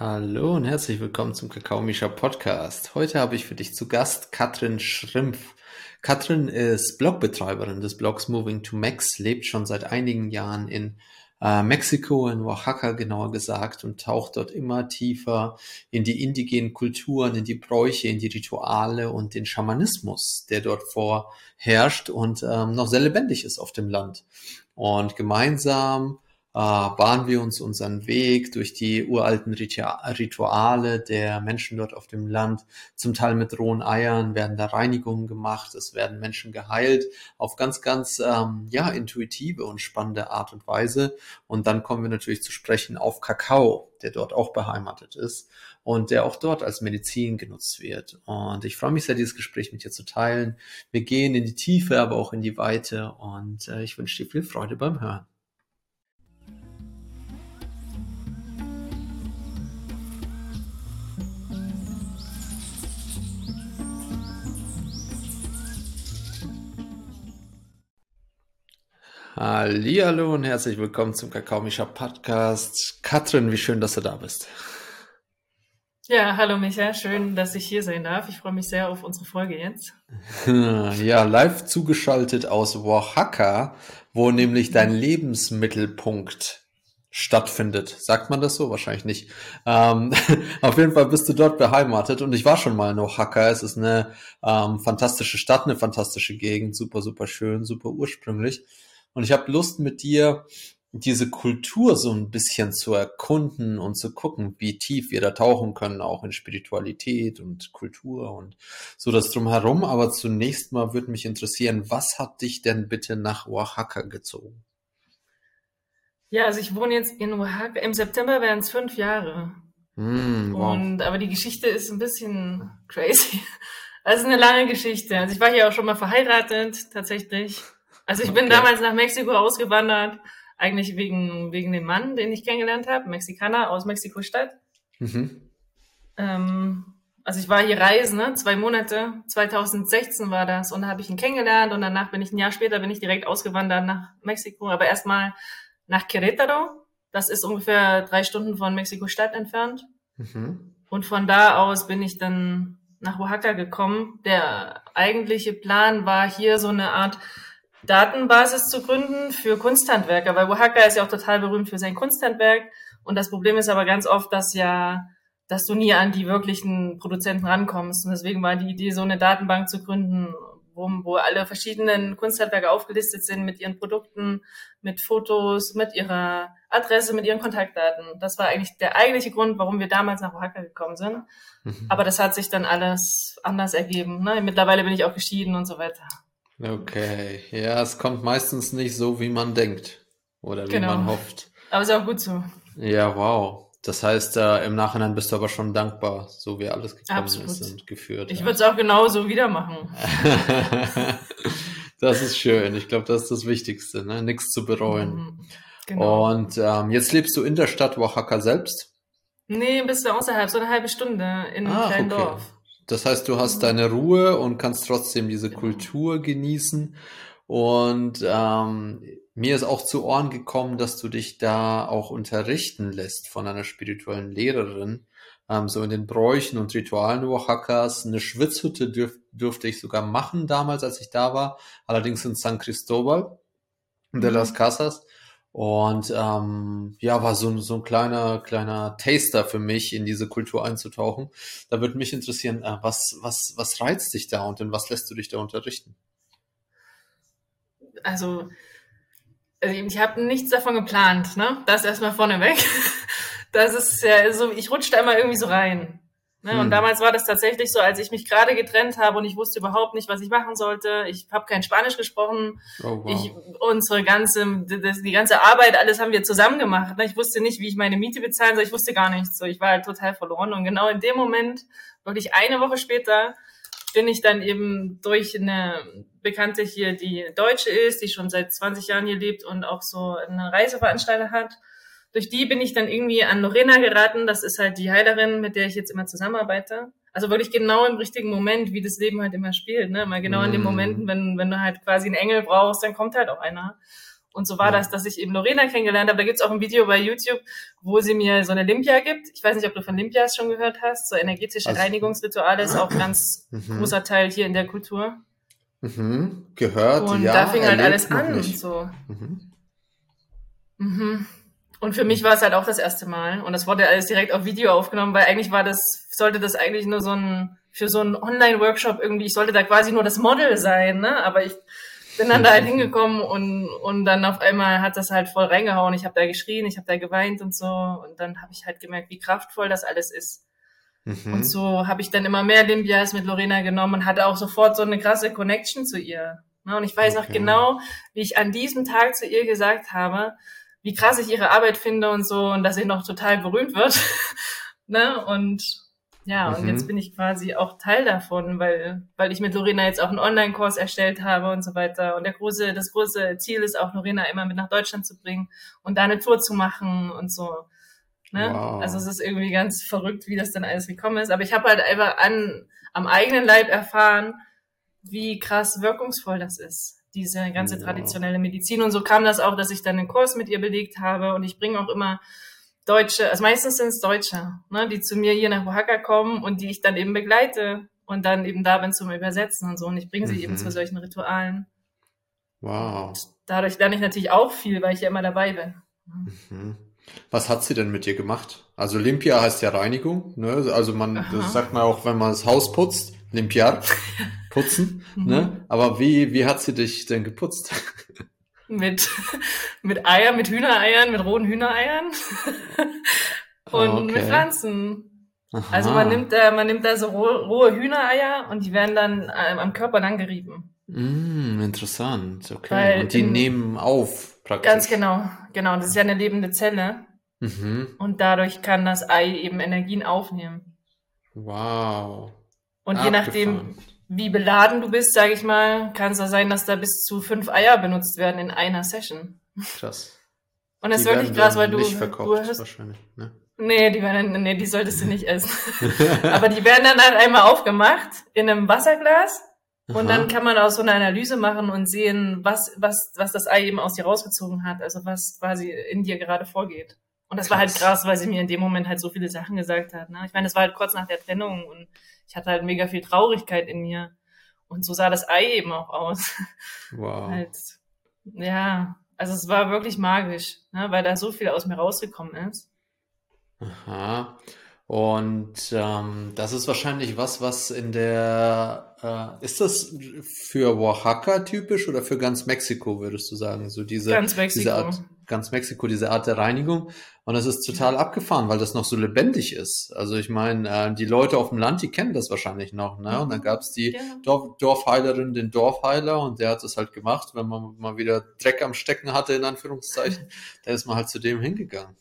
Hallo und herzlich willkommen zum Kakao Misha Podcast. Heute habe ich für dich zu Gast Katrin Schrimpf. Katrin ist Blogbetreiberin des Blogs Moving to Mex, lebt schon seit einigen Jahren in äh, Mexiko, in Oaxaca genauer gesagt, und taucht dort immer tiefer in die indigenen Kulturen, in die Bräuche, in die Rituale und den Schamanismus, der dort vorherrscht und ähm, noch sehr lebendig ist auf dem Land. Und gemeinsam bahnen wir uns unseren Weg durch die uralten Rituale der Menschen dort auf dem Land. Zum Teil mit rohen Eiern werden da Reinigungen gemacht, es werden Menschen geheilt auf ganz, ganz ähm, ja intuitive und spannende Art und Weise. Und dann kommen wir natürlich zu sprechen auf Kakao, der dort auch beheimatet ist und der auch dort als Medizin genutzt wird. Und ich freue mich sehr, dieses Gespräch mit dir zu teilen. Wir gehen in die Tiefe, aber auch in die Weite und äh, ich wünsche dir viel Freude beim Hören. Hallo und herzlich willkommen zum Kakaomischer Podcast. Katrin, wie schön, dass du da bist. Ja, hallo Micha, schön, dass ich hier sein darf. Ich freue mich sehr auf unsere Folge jetzt. Ja, live zugeschaltet aus Oaxaca, wo nämlich dein Lebensmittelpunkt stattfindet. Sagt man das so? Wahrscheinlich nicht. Ähm, auf jeden Fall bist du dort beheimatet und ich war schon mal in Oaxaca. Es ist eine ähm, fantastische Stadt, eine fantastische Gegend, super, super schön, super ursprünglich. Und ich habe Lust mit dir, diese Kultur so ein bisschen zu erkunden und zu gucken, wie tief wir da tauchen können, auch in Spiritualität und Kultur und so das drumherum. Aber zunächst mal würde mich interessieren, was hat dich denn bitte nach Oaxaca gezogen? Ja, also ich wohne jetzt in Oaxaca. Im September wären es fünf Jahre. Mm, wow. Und aber die Geschichte ist ein bisschen crazy. Ist eine lange Geschichte. Also ich war hier auch schon mal verheiratet, tatsächlich. Also ich bin okay. damals nach Mexiko ausgewandert, eigentlich wegen, wegen dem Mann, den ich kennengelernt habe, Mexikaner aus Mexiko-Stadt. Mhm. Ähm, also ich war hier reisen, ne? zwei Monate, 2016 war das und da habe ich ihn kennengelernt und danach bin ich ein Jahr später bin ich direkt ausgewandert nach Mexiko, aber erstmal nach Querétaro. Das ist ungefähr drei Stunden von Mexiko-Stadt entfernt. Mhm. Und von da aus bin ich dann nach Oaxaca gekommen. Der eigentliche Plan war hier so eine Art Datenbasis zu gründen für Kunsthandwerker, weil Oaxaca ist ja auch total berühmt für sein Kunsthandwerk. Und das Problem ist aber ganz oft, dass ja, dass du nie an die wirklichen Produzenten rankommst. Und deswegen war die Idee, so eine Datenbank zu gründen, wo, wo alle verschiedenen Kunsthandwerker aufgelistet sind mit ihren Produkten, mit Fotos, mit ihrer Adresse, mit ihren Kontaktdaten. Das war eigentlich der eigentliche Grund, warum wir damals nach Oaxaca gekommen sind. Mhm. Aber das hat sich dann alles anders ergeben. Ne? Mittlerweile bin ich auch geschieden und so weiter. Okay, ja, es kommt meistens nicht so, wie man denkt oder wie genau. man hofft. Aber ist auch gut so. Ja, wow. Das heißt, äh, im Nachhinein bist du aber schon dankbar, so wie alles gekommen Absolut. ist und geführt. Ich würde es auch genauso wieder machen. das ist schön. Ich glaube, das ist das Wichtigste, ne? nichts zu bereuen. Mhm. Genau. Und ähm, jetzt lebst du in der Stadt Oaxaca selbst? Nee, bist du außerhalb, so eine halbe Stunde in einem Ach, kleinen okay. Dorf. Das heißt, du hast deine Ruhe und kannst trotzdem diese genau. Kultur genießen. Und ähm, mir ist auch zu Ohren gekommen, dass du dich da auch unterrichten lässt von einer spirituellen Lehrerin, ähm, so in den Bräuchen und Ritualen Oaxacas. Eine Schwitzhütte dürf, dürfte ich sogar machen damals, als ich da war, allerdings in San Cristobal de las mhm. Casas. Und ähm, ja, war so, so ein kleiner, kleiner Taster für mich, in diese Kultur einzutauchen. Da würde mich interessieren, äh, was, was, was reizt dich da und in was lässt du dich da unterrichten? Also, also ich habe nichts davon geplant, ne? Das erstmal vorneweg. Das ist ja so, ich rutsche da immer irgendwie so rein. Ne? Und hm. damals war das tatsächlich so, als ich mich gerade getrennt habe und ich wusste überhaupt nicht, was ich machen sollte. Ich habe kein Spanisch gesprochen. Oh, wow. ich, unsere ganze, das, die ganze Arbeit, alles haben wir zusammen gemacht. Ne? Ich wusste nicht, wie ich meine Miete bezahlen soll. Ich wusste gar nichts. So, ich war halt total verloren. Und genau in dem Moment, wirklich eine Woche später, bin ich dann eben durch eine Bekannte hier, die Deutsche ist, die schon seit 20 Jahren hier lebt und auch so eine Reiseveranstalter hat durch die bin ich dann irgendwie an Lorena geraten. Das ist halt die Heilerin, mit der ich jetzt immer zusammenarbeite. Also wirklich genau im richtigen Moment, wie das Leben halt immer spielt. Ne? Mal genau mm. in den mhm. Momenten, wenn, wenn du halt quasi einen Engel brauchst, dann kommt halt auch einer. Und so war ja. das, dass ich eben Lorena kennengelernt habe. Da gibt's auch ein Video bei YouTube, wo sie mir so eine Limpia gibt. Ich weiß nicht, ob du von Limpias schon gehört hast. So energetische also, Reinigungsrituale ist auch ganz mhm. großer Teil hier in der Kultur. Mhm. Gehört, und ja. Und da fing halt alles an. Und so. Mhm. Mhm. Und für mich war es halt auch das erste Mal. Und das wurde alles direkt auf Video aufgenommen, weil eigentlich war das, sollte das eigentlich nur so ein, für so einen Online-Workshop irgendwie, ich sollte da quasi nur das Model sein, ne? Aber ich bin dann da halt hingekommen und, und dann auf einmal hat das halt voll reingehauen. Ich habe da geschrien, ich habe da geweint und so. Und dann habe ich halt gemerkt, wie kraftvoll das alles ist. Mhm. Und so habe ich dann immer mehr Limbias mit Lorena genommen und hatte auch sofort so eine krasse Connection zu ihr. Ne? Und ich weiß okay. noch genau, wie ich an diesem Tag zu ihr gesagt habe, wie krass ich ihre Arbeit finde und so und dass sie noch total berühmt wird. ne? Und ja, mhm. und jetzt bin ich quasi auch Teil davon, weil, weil ich mit Lorena jetzt auch einen Online-Kurs erstellt habe und so weiter. Und der große, das große Ziel ist auch, Lorena immer mit nach Deutschland zu bringen und da eine Tour zu machen und so. Ne? Wow. Also es ist irgendwie ganz verrückt, wie das dann alles gekommen ist. Aber ich habe halt einfach an, am eigenen Leib erfahren, wie krass wirkungsvoll das ist, diese ganze wow. traditionelle Medizin. Und so kam das auch, dass ich dann einen Kurs mit ihr belegt habe. Und ich bringe auch immer Deutsche, also meistens sind es Deutsche, ne, die zu mir hier nach Oaxaca kommen und die ich dann eben begleite und dann eben da bin zum Übersetzen und so. Und ich bringe sie mhm. eben zu solchen Ritualen. Wow. Und dadurch lerne ich natürlich auch viel, weil ich ja immer dabei bin. Mhm. Was hat sie denn mit dir gemacht? Also Limpia heißt ja Reinigung, ne? Also man, sagt man auch, wenn man das Haus putzt, Limpiar, putzen, ne? Mhm. Aber wie, wie hat sie dich denn geputzt? mit, mit Eiern, mit Hühnereiern, mit rohen Hühnereiern und okay. mit Pflanzen. Aha. Also man nimmt da, man nimmt da so rohe, rohe Hühnereier und die werden dann ähm, am Körper lang gerieben. Mm, interessant, okay. Weil und die in, nehmen auf, praktisch. Ganz genau, genau. Das ist ja eine lebende Zelle. Mhm. Und dadurch kann das Ei eben Energien aufnehmen. Wow. Und Abgefahren. je nachdem, wie beladen du bist, sage ich mal, kann es da sein, dass da bis zu fünf Eier benutzt werden in einer Session. Krass. Und das ist wirklich krass, weil du, nicht verkauft, du hast, wahrscheinlich, ne? Nee, die werden, nee, die solltest du nicht essen. Aber die werden dann halt einmal aufgemacht in einem Wasserglas und dann kann man auch so eine Analyse machen und sehen, was, was, was das Ei eben aus dir rausgezogen hat, also was quasi in dir gerade vorgeht. Und das krass. war halt krass, weil sie mir in dem Moment halt so viele Sachen gesagt hat. Ne? Ich meine, das war halt kurz nach der Trennung und ich hatte halt mega viel Traurigkeit in mir. Und so sah das Ei eben auch aus. Wow. halt, ja, also es war wirklich magisch, ne, weil da so viel aus mir rausgekommen ist. Aha. Und ähm, das ist wahrscheinlich was, was in der, äh, ist das für Oaxaca typisch oder für ganz Mexiko, würdest du sagen? So diese, ganz Mexiko. diese Art, ganz Mexiko, diese Art der Reinigung. Und es ist total abgefahren, weil das noch so lebendig ist. Also ich meine, äh, die Leute auf dem Land, die kennen das wahrscheinlich noch. Ne? Und dann gab es die ja. Dorf, Dorfheilerin, den Dorfheiler, und der hat das halt gemacht, wenn man mal wieder Dreck am Stecken hatte, in Anführungszeichen, da ist man halt zu dem hingegangen.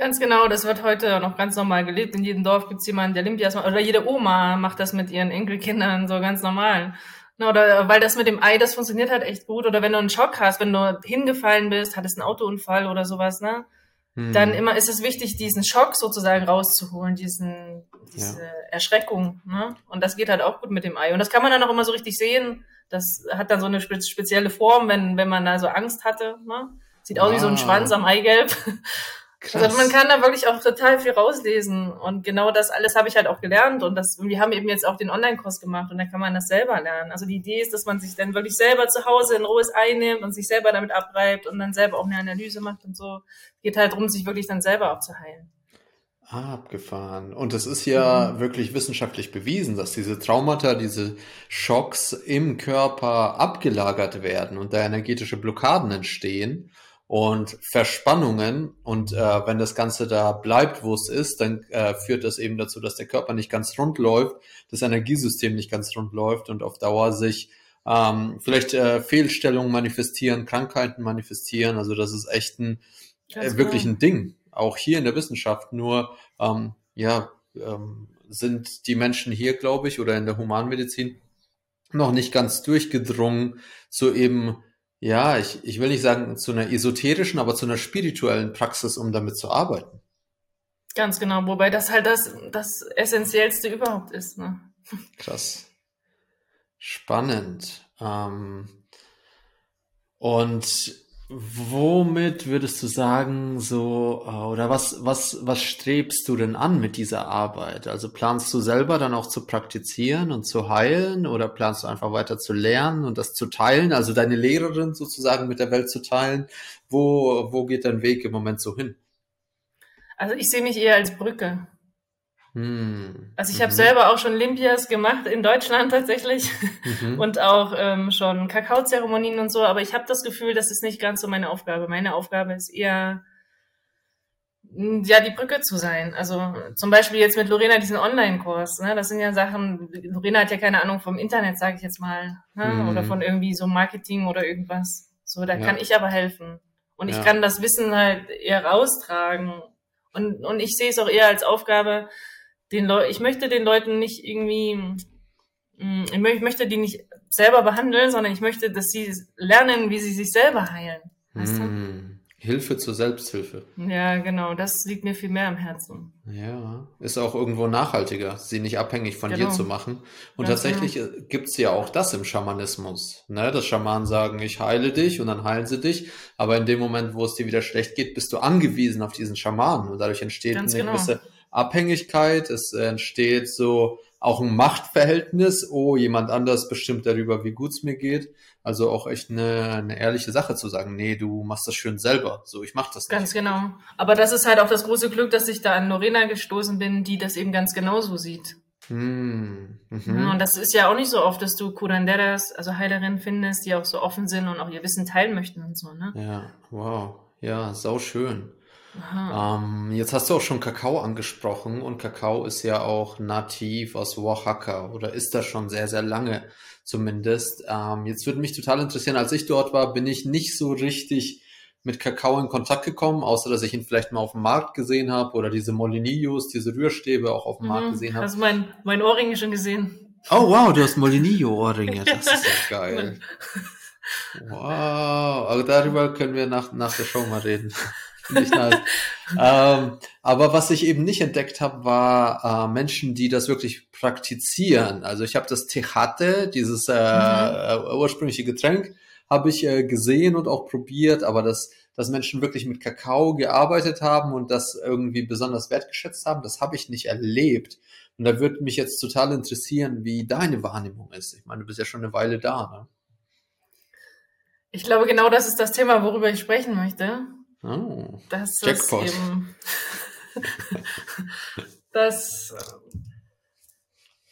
Ganz genau, das wird heute noch ganz normal gelebt. In jedem Dorf gibt's jemanden, der Limpias macht. Oder jede Oma macht das mit ihren Enkelkindern so ganz normal. Oder weil das mit dem Ei, das funktioniert halt echt gut. Oder wenn du einen Schock hast, wenn du hingefallen bist, hattest einen Autounfall oder sowas, ne? Hm. Dann immer ist es wichtig, diesen Schock sozusagen rauszuholen, diesen, diese ja. Erschreckung, ne? Und das geht halt auch gut mit dem Ei. Und das kann man dann auch immer so richtig sehen. Das hat dann so eine spezielle Form, wenn, wenn man da so Angst hatte, ne? Sieht aus wie so ein Schwanz am Eigelb. Krass. Also man kann da wirklich auch total viel rauslesen und genau das alles habe ich halt auch gelernt und das wir haben eben jetzt auch den Online-Kurs gemacht und da kann man das selber lernen. Also die Idee ist, dass man sich dann wirklich selber zu Hause ein rohes einnimmt und sich selber damit abreibt und dann selber auch eine Analyse macht und so. Geht halt darum, sich wirklich dann selber auch zu heilen. Ah, abgefahren. Und es ist ja mhm. wirklich wissenschaftlich bewiesen, dass diese Traumata, diese Schocks im Körper abgelagert werden und da energetische Blockaden entstehen und Verspannungen. Und äh, wenn das Ganze da bleibt, wo es ist, dann äh, führt das eben dazu, dass der Körper nicht ganz rund läuft, das Energiesystem nicht ganz rund läuft und auf Dauer sich ähm, vielleicht äh, Fehlstellungen manifestieren, Krankheiten manifestieren. Also das ist echt ein äh, wirklich ein Ding, auch hier in der Wissenschaft. Nur ähm, ja ähm, sind die Menschen hier, glaube ich, oder in der Humanmedizin noch nicht ganz durchgedrungen zu eben ja, ich, ich will nicht sagen zu einer esoterischen, aber zu einer spirituellen Praxis, um damit zu arbeiten. Ganz genau, wobei das halt das, das Essentiellste überhaupt ist. Ne? Krass. Spannend. Ähm, und Womit würdest du sagen, so, äh, oder was, was, was strebst du denn an mit dieser Arbeit? Also planst du selber dann auch zu praktizieren und zu heilen oder planst du einfach weiter zu lernen und das zu teilen, also deine Lehrerin sozusagen mit der Welt zu teilen? Wo, wo geht dein Weg im Moment so hin? Also ich sehe mich eher als Brücke. Hm. Also ich habe mhm. selber auch schon Olympias gemacht in Deutschland tatsächlich mhm. und auch ähm, schon Kakaozeremonien und so, aber ich habe das Gefühl, das ist nicht ganz so meine Aufgabe. Meine Aufgabe ist eher ja die Brücke zu sein. Also zum Beispiel jetzt mit Lorena diesen Online-Kurs. Ne? Das sind ja Sachen. Lorena hat ja keine Ahnung vom Internet, sage ich jetzt mal, ne? Mhm. oder von irgendwie so Marketing oder irgendwas. So, da ja. kann ich aber helfen und ich kann das Wissen halt eher raustragen und und ich sehe es auch eher als Aufgabe den Leu ich möchte den Leuten nicht irgendwie, mm, ich möchte die nicht selber behandeln, sondern ich möchte, dass sie lernen, wie sie sich selber heilen. Weißt du? Hm. Hilfe zur Selbsthilfe. Ja, genau, das liegt mir viel mehr am Herzen. Ja, ist auch irgendwo nachhaltiger, sie nicht abhängig von genau. dir zu machen. Und ja, tatsächlich. Äh, gibt's ja auch das im Schamanismus, ne? dass Schamanen sagen, ich heile dich und dann heilen sie dich, aber in dem Moment, wo es dir wieder schlecht geht, bist du angewiesen auf diesen Schamanen und dadurch entsteht Ganz eine genau. gewisse Abhängigkeit, es entsteht so auch ein Machtverhältnis, oh, jemand anders bestimmt darüber, wie gut es mir geht. Also auch echt eine, eine ehrliche Sache zu sagen, nee, du machst das schön selber. So, ich mach das nicht. Ganz genau. Aber das ist halt auch das große Glück, dass ich da an Lorena gestoßen bin, die das eben ganz genauso sieht. Hm, mhm. Und das ist ja auch nicht so oft, dass du Curanderas, also Heilerinnen findest, die auch so offen sind und auch ihr Wissen teilen möchten und so, ne? Ja, wow. Ja, sau schön. Ähm, jetzt hast du auch schon Kakao angesprochen und Kakao ist ja auch nativ aus Oaxaca oder ist das schon sehr, sehr lange zumindest. Ähm, jetzt würde mich total interessieren, als ich dort war, bin ich nicht so richtig mit Kakao in Kontakt gekommen, außer dass ich ihn vielleicht mal auf dem Markt gesehen habe oder diese Molinillos, diese Rührstäbe auch auf dem mhm, Markt gesehen habe. Hast du mein, mein Ohrringe schon gesehen? Oh wow, du hast Molinillo-Ohrringe, das ist ja geil. Wow, aber darüber können wir nach, nach der Show mal reden. Finde nice. ähm, aber was ich eben nicht entdeckt habe, war äh, Menschen, die das wirklich praktizieren. Also ich habe das Tejate, dieses äh, mhm. Äh, ursprüngliche Getränk, habe ich äh, gesehen und auch probiert, aber das dass Menschen wirklich mit Kakao gearbeitet haben und das irgendwie besonders wertgeschätzt haben, das habe ich nicht erlebt. Und da würde mich jetzt total interessieren, wie deine Wahrnehmung ist. Ich meine, du bist ja schon eine Weile da. Ne? Ich glaube, genau das ist das Thema, worüber ich sprechen möchte. Oh, das Jackpot. ist eben, dass,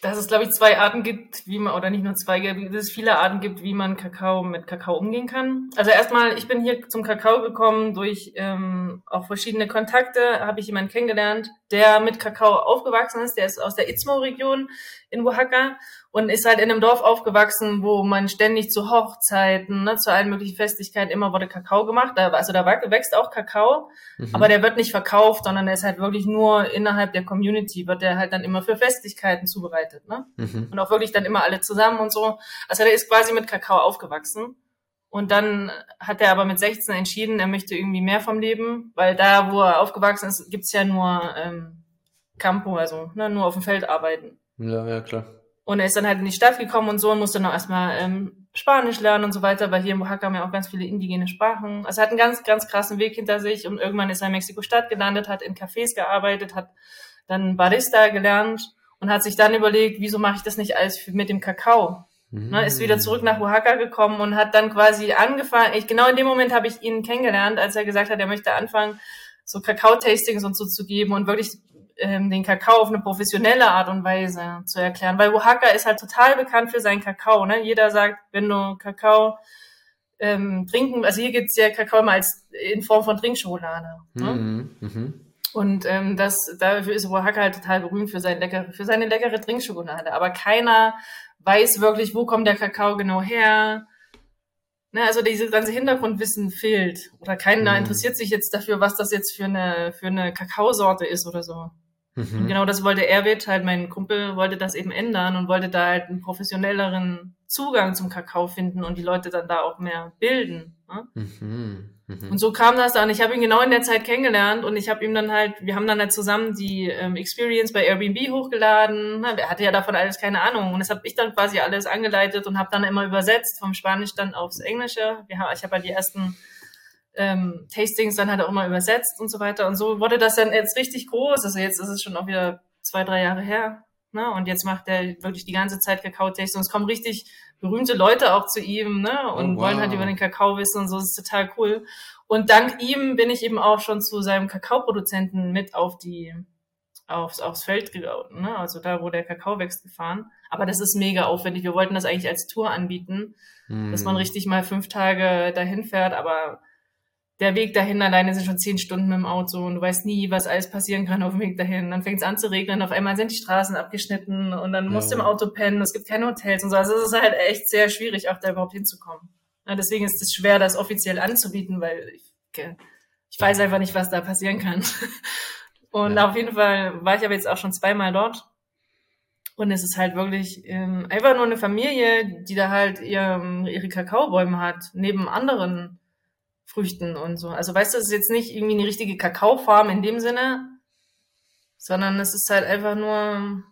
dass es, glaube ich, zwei Arten gibt, wie man, oder nicht nur zwei, dass es viele Arten gibt, wie man Kakao mit Kakao umgehen kann. Also erstmal, ich bin hier zum Kakao gekommen durch ähm, auch verschiedene Kontakte, habe ich jemanden kennengelernt, der mit Kakao aufgewachsen ist, der ist aus der Istmo-Region in Oaxaca und ist halt in einem Dorf aufgewachsen, wo man ständig zu Hochzeiten, ne, zu allen möglichen Festlichkeiten immer wurde Kakao gemacht. Da, also da wächst auch Kakao, mhm. aber der wird nicht verkauft, sondern der ist halt wirklich nur innerhalb der Community, wird der halt dann immer für Festlichkeiten zubereitet. Ne? Mhm. Und auch wirklich dann immer alle zusammen und so. Also der ist quasi mit Kakao aufgewachsen. Und dann hat er aber mit 16 entschieden, er möchte irgendwie mehr vom Leben, weil da, wo er aufgewachsen ist, gibt's ja nur ähm, Campo, also ne, nur auf dem Feld arbeiten. Ja, ja, klar. Und er ist dann halt in die Stadt gekommen und so und musste noch erstmal ähm, Spanisch lernen und so weiter, weil hier in Oaxaca haben ja auch ganz viele indigene Sprachen. Also er hat einen ganz, ganz krassen Weg hinter sich und irgendwann ist er in Mexiko-Stadt gelandet, hat in Cafés gearbeitet, hat dann Barista gelernt und hat sich dann überlegt, wieso mache ich das nicht alles mit dem Kakao? Mhm. Ne, ist wieder zurück nach Oaxaca gekommen und hat dann quasi angefangen, ich, genau in dem Moment habe ich ihn kennengelernt, als er gesagt hat, er möchte anfangen, so Kakao-Tastings und so zu geben und wirklich ähm, den Kakao auf eine professionelle Art und Weise zu erklären. Weil Oaxaca ist halt total bekannt für seinen Kakao. Ne? Jeder sagt, wenn du Kakao ähm, trinken, also hier gibt's ja Kakao immer als in Form von Trinkschokolade. Ne? Mhm, mh. Und ähm, das, dafür ist Oaxaca halt total berühmt für, sein leckere, für seine leckere Trinkschokolade. Aber keiner weiß wirklich, wo kommt der Kakao genau her. Ne, also diese ganze Hintergrundwissen fehlt. Oder keiner mhm. interessiert sich jetzt dafür, was das jetzt für eine, für eine Kakaosorte ist oder so. Mhm. Genau das wollte Erwit, halt mein Kumpel, wollte das eben ändern und wollte da halt einen professionelleren Zugang zum Kakao finden und die Leute dann da auch mehr bilden. Ne? Mhm. Mhm. Und so kam das dann. Ich habe ihn genau in der Zeit kennengelernt und ich habe ihm dann halt, wir haben dann halt zusammen die ähm, Experience bei Airbnb hochgeladen. Er hatte ja davon alles keine Ahnung und das habe ich dann quasi alles angeleitet und habe dann immer übersetzt vom Spanisch dann aufs Englische. Wir ich habe halt die ersten ähm, Tastings dann halt auch immer übersetzt und so weiter. Und so wurde das dann jetzt richtig groß. Also jetzt ist es schon auch wieder zwei, drei Jahre her. Ne? Und jetzt macht er wirklich die ganze Zeit Kakao-Tastings. Es kommen richtig berühmte Leute auch zu ihm ne? und oh, wow. wollen halt über den Kakao wissen und so. Das ist total cool. Und dank ihm bin ich eben auch schon zu seinem Kakaoproduzenten mit auf die aufs, aufs Feld gegangen, ne? also da, wo der Kakao wächst, gefahren. Aber das ist mega aufwendig. Wir wollten das eigentlich als Tour anbieten, hm. dass man hm. richtig mal fünf Tage dahin fährt, aber der Weg dahin alleine sind schon zehn Stunden mit dem Auto und du weißt nie, was alles passieren kann auf dem Weg dahin. Dann fängt es an zu regnen, auf einmal sind die Straßen abgeschnitten und dann musst du im Auto pennen, es gibt keine Hotels und so. Also es ist halt echt sehr schwierig, auch da überhaupt hinzukommen. Ja, deswegen ist es schwer, das offiziell anzubieten, weil ich, ich weiß einfach nicht, was da passieren kann. Und ja. auf jeden Fall war ich aber jetzt auch schon zweimal dort. Und es ist halt wirklich ähm, einfach nur eine Familie, die da halt ihr, ihre Kakaobäume hat, neben anderen Früchten und so. Also weißt du, es ist jetzt nicht irgendwie eine richtige Kakaofarm in dem Sinne, sondern es ist halt einfach nur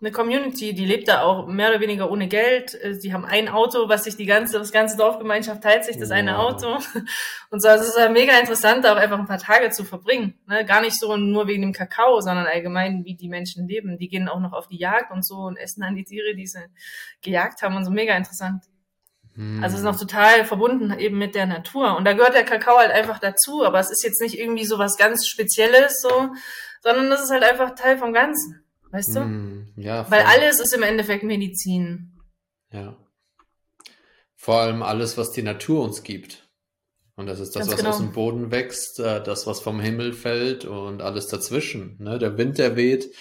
eine Community, die lebt da auch mehr oder weniger ohne Geld. Äh, haben ein Auto, was sich die ganze, das ganze Dorfgemeinschaft teilt sich das wow. eine Auto. Und so, also es ist halt mega interessant, da auch einfach ein paar Tage zu verbringen. Ne? Gar nicht so nur wegen dem Kakao, sondern allgemein, wie die Menschen leben. Die gehen auch noch auf die Jagd und so und essen dann die Tiere, die sie gejagt haben und so mega interessant. Hm. Also es ist noch total verbunden eben mit der Natur. Und da gehört der Kakao halt einfach dazu, aber es ist jetzt nicht irgendwie so was ganz Spezielles so, sondern das ist halt einfach Teil vom Ganzen. Weißt du? Mm, ja. Weil alles ist im Endeffekt Medizin. Ja. Vor allem alles, was die Natur uns gibt. Und das ist das, Ganz was genau. aus dem Boden wächst, äh, das, was vom Himmel fällt und alles dazwischen. Ne? Der Wind, der weht.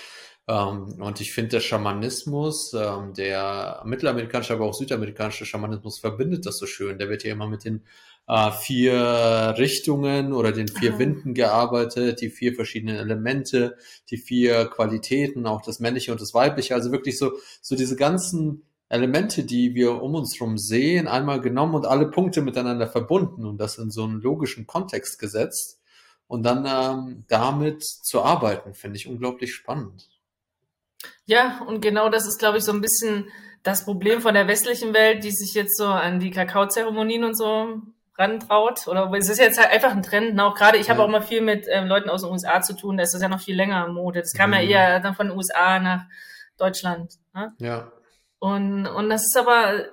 Ähm, und ich finde, der Schamanismus, ähm, der mittelamerikanische, aber auch südamerikanische Schamanismus verbindet das so schön. Der wird ja immer mit den äh, vier Richtungen oder den vier Aha. Winden gearbeitet, die vier verschiedenen Elemente, die vier Qualitäten, auch das Männliche und das Weibliche. Also wirklich so, so diese ganzen Elemente, die wir um uns herum sehen, einmal genommen und alle Punkte miteinander verbunden und das in so einen logischen Kontext gesetzt und dann ähm, damit zu arbeiten, finde ich unglaublich spannend. Ja, und genau das ist, glaube ich, so ein bisschen das Problem von der westlichen Welt, die sich jetzt so an die Kakaozeremonien und so rantraut. Oder es ist jetzt halt einfach ein Trend. Auch gerade, ich habe ja. auch mal viel mit ähm, Leuten aus den USA zu tun, da ist das ja noch viel länger Mode. Das kam mhm. ja eher dann von den USA nach Deutschland. Ne? Ja. Und, und das ist aber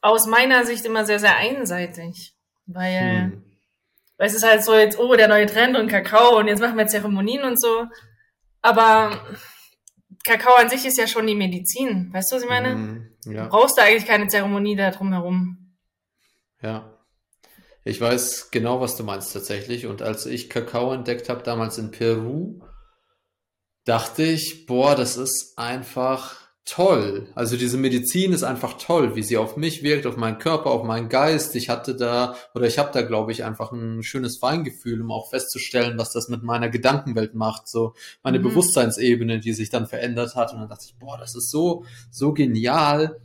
aus meiner Sicht immer sehr, sehr einseitig. Weil, hm. weil es ist halt so jetzt, oh, der neue Trend und Kakao und jetzt machen wir Zeremonien und so. Aber Kakao an sich ist ja schon die Medizin. Weißt du, was ich meine? Hm, ja. Du brauchst da eigentlich keine Zeremonie da drumherum. Ja. Ich weiß genau, was du meinst tatsächlich. Und als ich Kakao entdeckt habe, damals in Peru, dachte ich, boah, das ist einfach toll. Also diese Medizin ist einfach toll, wie sie auf mich wirkt, auf meinen Körper, auf meinen Geist. Ich hatte da oder ich habe da, glaube ich, einfach ein schönes Feingefühl, um auch festzustellen, was das mit meiner Gedankenwelt macht, so meine mhm. Bewusstseinsebene, die sich dann verändert hat. Und dann dachte ich, boah, das ist so so genial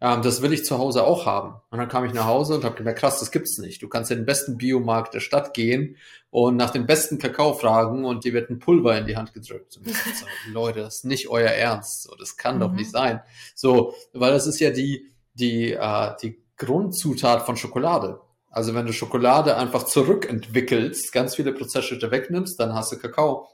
ähm, das will ich zu Hause auch haben. Und dann kam ich nach Hause und habe gemerkt, krass, das gibt's nicht. Du kannst in den besten Biomarkt der Stadt gehen und nach dem besten Kakao fragen und dir wird ein Pulver in die Hand gedrückt. Und ich so, Leute, das ist nicht euer Ernst. So, das kann mhm. doch nicht sein. So, weil das ist ja die, die, äh, die Grundzutat von Schokolade. Also wenn du Schokolade einfach zurückentwickelst, ganz viele Prozessschritte wegnimmst, dann hast du Kakao.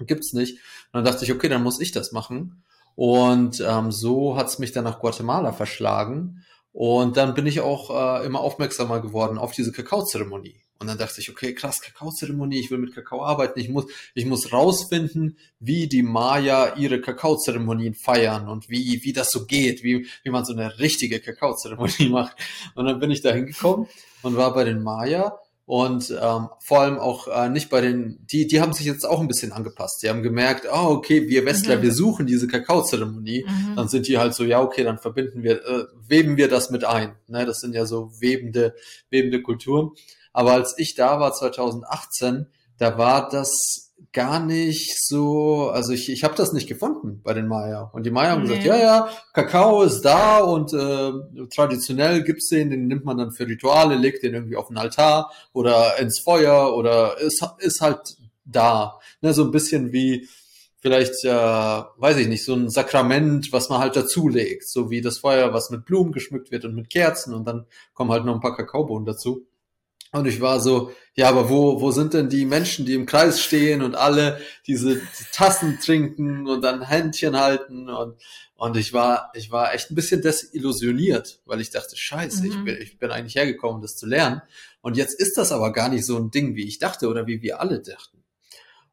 Gibt's nicht. Und dann dachte ich, okay, dann muss ich das machen. Und ähm, so hat's mich dann nach Guatemala verschlagen. Und dann bin ich auch äh, immer aufmerksamer geworden auf diese Kakaozeremonie. Und dann dachte ich, okay, krass, Kakaozeremonie, ich will mit Kakao arbeiten, ich muss, ich muss rausfinden, wie die Maya ihre Kakaozeremonien feiern und wie, wie das so geht, wie, wie man so eine richtige Kakaozeremonie macht. Und dann bin ich da hingekommen und war bei den Maya und ähm, vor allem auch äh, nicht bei den, die, die haben sich jetzt auch ein bisschen angepasst. Die haben gemerkt, oh, okay, wir Westler, mhm. wir suchen diese Kakaozeremonie. Mhm. Dann sind die halt so, ja, okay, dann verbinden wir, äh, weben wir das mit ein. Ne, das sind ja so webende, webende Kulturen. Aber als ich da war 2018, da war das gar nicht so, also ich, ich habe das nicht gefunden bei den Maya. Und die Maya haben nee. gesagt, ja, ja, Kakao ist da und äh, traditionell gibt's den, den nimmt man dann für Rituale, legt den irgendwie auf den Altar oder ins Feuer oder ist, ist halt da. Ne, so ein bisschen wie vielleicht, äh, weiß ich nicht, so ein Sakrament, was man halt dazulegt. So wie das Feuer, was mit Blumen geschmückt wird und mit Kerzen und dann kommen halt noch ein paar Kakaobohnen dazu. Und ich war so, ja, aber wo, wo sind denn die Menschen, die im Kreis stehen und alle diese Tassen trinken und dann Händchen halten und, und ich war, ich war echt ein bisschen desillusioniert, weil ich dachte, scheiße, mhm. ich, bin, ich bin eigentlich hergekommen, das zu lernen. Und jetzt ist das aber gar nicht so ein Ding, wie ich dachte oder wie wir alle dachten.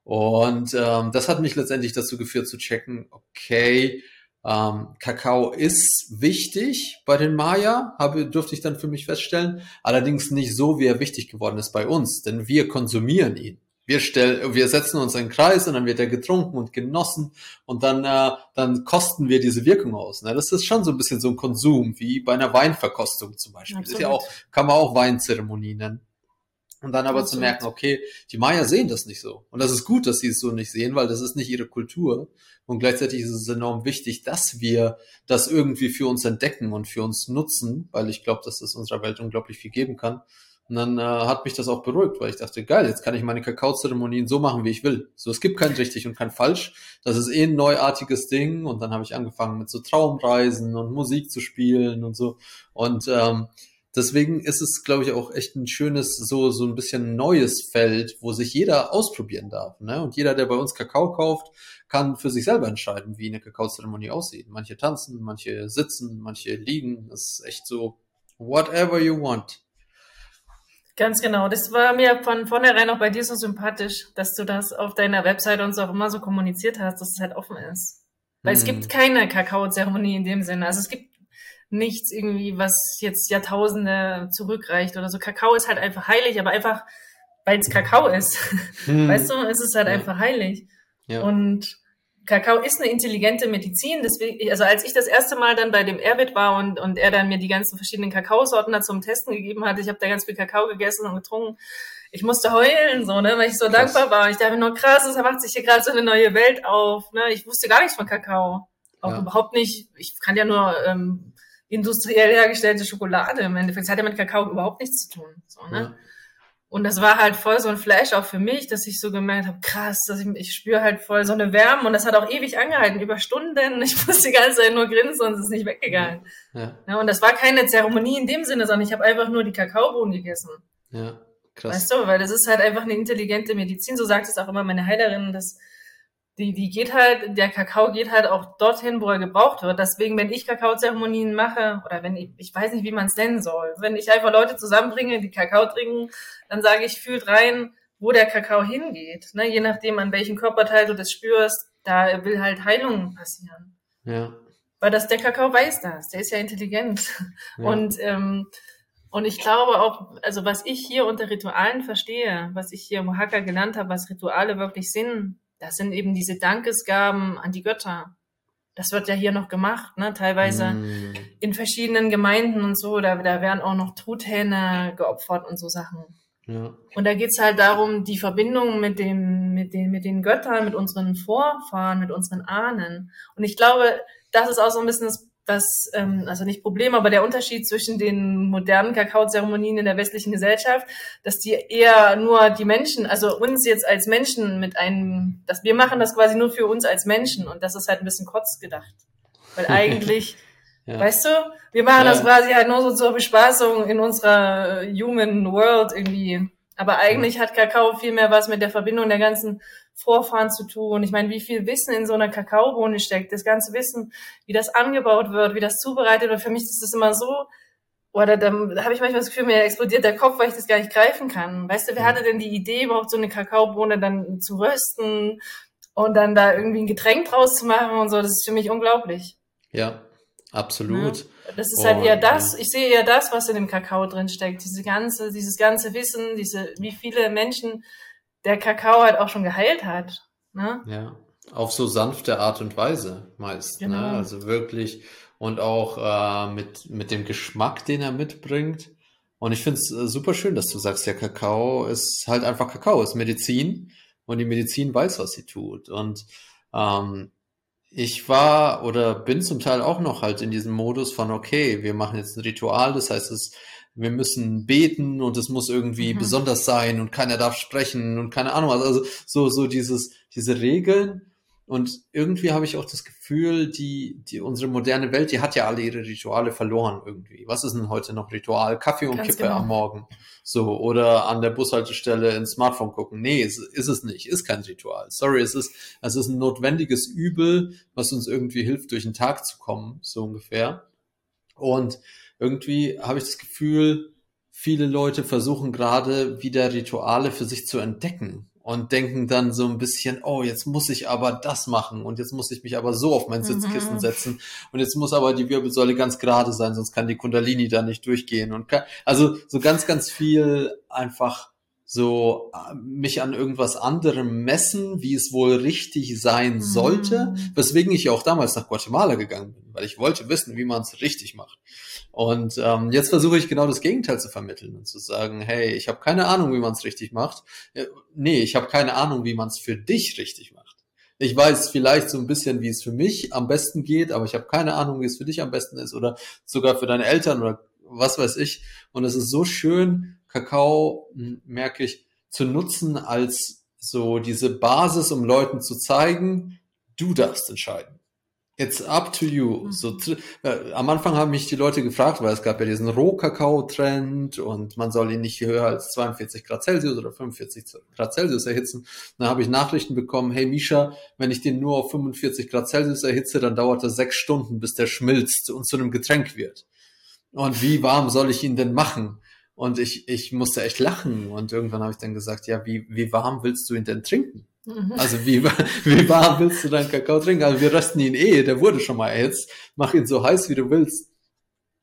Und ähm, das hat mich letztendlich dazu geführt zu checken, okay, ähm, Kakao ist wichtig bei den Maya, habe, durfte ich dann für mich feststellen. Allerdings nicht so, wie er wichtig geworden ist bei uns, denn wir konsumieren ihn. Wir, stellen, wir setzen uns in einen Kreis und dann wird er getrunken und genossen und dann, äh, dann kosten wir diese Wirkung aus. Ne? Das ist schon so ein bisschen so ein Konsum, wie bei einer Weinverkostung zum Beispiel. Absolut. ist ja auch, kann man auch Weinzeremonie nennen. Und dann aber Absolut. zu merken, okay, die Maya sehen das nicht so. Und das ist gut, dass sie es so nicht sehen, weil das ist nicht ihre Kultur. Und gleichzeitig ist es enorm wichtig, dass wir das irgendwie für uns entdecken und für uns nutzen, weil ich glaube, dass es unserer Welt unglaublich viel geben kann. Und dann äh, hat mich das auch beruhigt, weil ich dachte, geil, jetzt kann ich meine Kakaozeremonien so machen, wie ich will. So, es gibt kein richtig und kein falsch. Das ist eh ein neuartiges Ding. Und dann habe ich angefangen mit so Traumreisen und Musik zu spielen und so. Und ähm, deswegen ist es, glaube ich, auch echt ein schönes, so, so ein bisschen neues Feld, wo sich jeder ausprobieren darf. Ne? Und jeder, der bei uns Kakao kauft, kann für sich selber entscheiden, wie eine Kakaozeremonie aussieht. Manche tanzen, manche sitzen, manche liegen. Das ist echt so, whatever you want. Ganz genau. Das war mir von vornherein auch bei dir so sympathisch, dass du das auf deiner Website uns auch immer so kommuniziert hast, dass es halt offen ist. Weil hm. es gibt keine Kakaozeremonie in dem Sinne. Also es gibt nichts irgendwie, was jetzt Jahrtausende zurückreicht oder so. Kakao ist halt einfach heilig, aber einfach, weil es Kakao ist. Hm. Weißt du, es ist halt ja. einfach heilig. Ja. Und Kakao ist eine intelligente Medizin. Deswegen, also als ich das erste Mal dann bei dem Erwit war und, und er dann mir die ganzen verschiedenen Kakaosorten da zum Testen gegeben hat, ich habe da ganz viel Kakao gegessen und getrunken. Ich musste heulen, so, ne, weil ich so krass. dankbar war. Ich dachte nur, krass, es macht sich hier gerade so eine neue Welt auf. Ne? Ich wusste gar nichts von Kakao. Auch ja. überhaupt nicht, ich kann ja nur ähm, industriell hergestellte Schokolade im Endeffekt. Es hat ja mit Kakao überhaupt nichts zu tun. So, ne? Ja. Und das war halt voll so ein Flash auch für mich, dass ich so gemerkt habe, krass, dass ich, ich spüre halt voll so eine Wärme und das hat auch ewig angehalten, über Stunden. Ich musste die ganze Zeit nur grinsen und es ist nicht weggegangen. Ja. ja und das war keine Zeremonie in dem Sinne, sondern ich habe einfach nur die Kakaobohnen gegessen. Ja, krass. Weißt du, weil das ist halt einfach eine intelligente Medizin, so sagt es auch immer meine Heilerin, dass die, die geht halt, der Kakao geht halt auch dorthin, wo er gebraucht wird. Deswegen, wenn ich Kakaozeremonien mache, oder wenn ich, ich weiß nicht, wie man es nennen soll, wenn ich einfach Leute zusammenbringe, die Kakao trinken, dann sage ich, fühlt rein, wo der Kakao hingeht. Ne? Je nachdem, an welchem Körperteil du das spürst, da will halt Heilung passieren. Ja. Weil das, der Kakao weiß das, der ist ja intelligent. Ja. Und, ähm, und ich glaube auch, also was ich hier unter Ritualen verstehe, was ich hier im Oaxaca gelernt habe, was Rituale wirklich sind, das sind eben diese Dankesgaben an die Götter. Das wird ja hier noch gemacht, ne? teilweise mm. in verschiedenen Gemeinden und so. Da, da werden auch noch Truthähne geopfert und so Sachen. Ja. Und da geht's halt darum, die Verbindung mit, dem, mit, den, mit den Göttern, mit unseren Vorfahren, mit unseren Ahnen. Und ich glaube, das ist auch so ein bisschen das das, ähm, also nicht Problem, aber der Unterschied zwischen den modernen Kakaozeremonien in der westlichen Gesellschaft, dass die eher nur die Menschen, also uns jetzt als Menschen mit einem, dass wir machen das quasi nur für uns als Menschen und das ist halt ein bisschen kotz gedacht. Weil eigentlich, ja. weißt du, wir machen ja. das quasi halt nur so zur Bespaßung in unserer human world irgendwie. Aber eigentlich ja. hat Kakao viel mehr was mit der Verbindung der ganzen Vorfahren zu tun. Ich meine, wie viel Wissen in so einer Kakaobohne steckt, das ganze Wissen, wie das angebaut wird, wie das zubereitet wird. Für mich ist das immer so, oder da, da habe ich manchmal das Gefühl, mir explodiert der Kopf, weil ich das gar nicht greifen kann. Weißt du, wer hatte denn die Idee, überhaupt so eine Kakaobohne dann zu rösten und dann da irgendwie ein Getränk draus zu machen und so? Das ist für mich unglaublich. Ja, absolut. Ja, das ist halt eher das, ich sehe eher das, was in dem Kakao drin steckt. Diese ganze, dieses ganze Wissen, diese, wie viele Menschen der Kakao halt auch schon geheilt hat. Ne? Ja, auf so sanfte Art und Weise meist. Ne? Genau. Ne? Also wirklich und auch äh, mit, mit dem Geschmack, den er mitbringt. Und ich finde es äh, super schön, dass du sagst, ja, Kakao ist halt einfach Kakao, ist Medizin und die Medizin weiß, was sie tut. Und ähm, ich war oder bin zum Teil auch noch halt in diesem Modus von, okay, wir machen jetzt ein Ritual, das heißt, es wir müssen beten und es muss irgendwie mhm. besonders sein und keiner darf sprechen und keine Ahnung, also so, so dieses, diese Regeln. Und irgendwie habe ich auch das Gefühl, die, die, unsere moderne Welt, die hat ja alle ihre Rituale verloren irgendwie. Was ist denn heute noch Ritual? Kaffee und Ganz Kippe genau. am Morgen. So, oder an der Bushaltestelle ins Smartphone gucken. Nee, ist, ist es nicht. Ist kein Ritual. Sorry, es ist, es ist ein notwendiges Übel, was uns irgendwie hilft, durch den Tag zu kommen, so ungefähr. Und irgendwie habe ich das Gefühl, viele Leute versuchen gerade wieder Rituale für sich zu entdecken und denken dann so ein bisschen, oh, jetzt muss ich aber das machen und jetzt muss ich mich aber so auf mein Sitzkissen mhm. setzen und jetzt muss aber die Wirbelsäule ganz gerade sein, sonst kann die Kundalini da nicht durchgehen und kann, also so ganz, ganz viel einfach so äh, mich an irgendwas anderem messen, wie es wohl richtig sein mhm. sollte, weswegen ich auch damals nach Guatemala gegangen bin, weil ich wollte wissen, wie man es richtig macht. Und ähm, jetzt versuche ich genau das Gegenteil zu vermitteln und zu sagen, hey, ich habe keine Ahnung, wie man es richtig macht. Nee, ich habe keine Ahnung, wie man es für dich richtig macht. Ich weiß vielleicht so ein bisschen, wie es für mich am besten geht, aber ich habe keine Ahnung, wie es für dich am besten ist oder sogar für deine Eltern oder was weiß ich. Und es ist so schön, Kakao, merke ich, zu nutzen als so diese Basis, um Leuten zu zeigen, du darfst entscheiden. It's up to you. Mhm. So, äh, am Anfang haben mich die Leute gefragt, weil es gab ja diesen Rohkakao-Trend und man soll ihn nicht höher als 42 Grad Celsius oder 45 Grad Celsius erhitzen. Dann habe ich Nachrichten bekommen, hey Misha, wenn ich den nur auf 45 Grad Celsius erhitze, dann dauert das sechs Stunden, bis der schmilzt und zu einem Getränk wird. Und wie warm soll ich ihn denn machen? Und ich, ich musste echt lachen. Und irgendwann habe ich dann gesagt, ja, wie, wie warm willst du ihn denn trinken? Mhm. Also wie, wie warm willst du deinen Kakao trinken? Also wir rösten ihn eh, der wurde schon mal erhitzt. Mach ihn so heiß, wie du willst.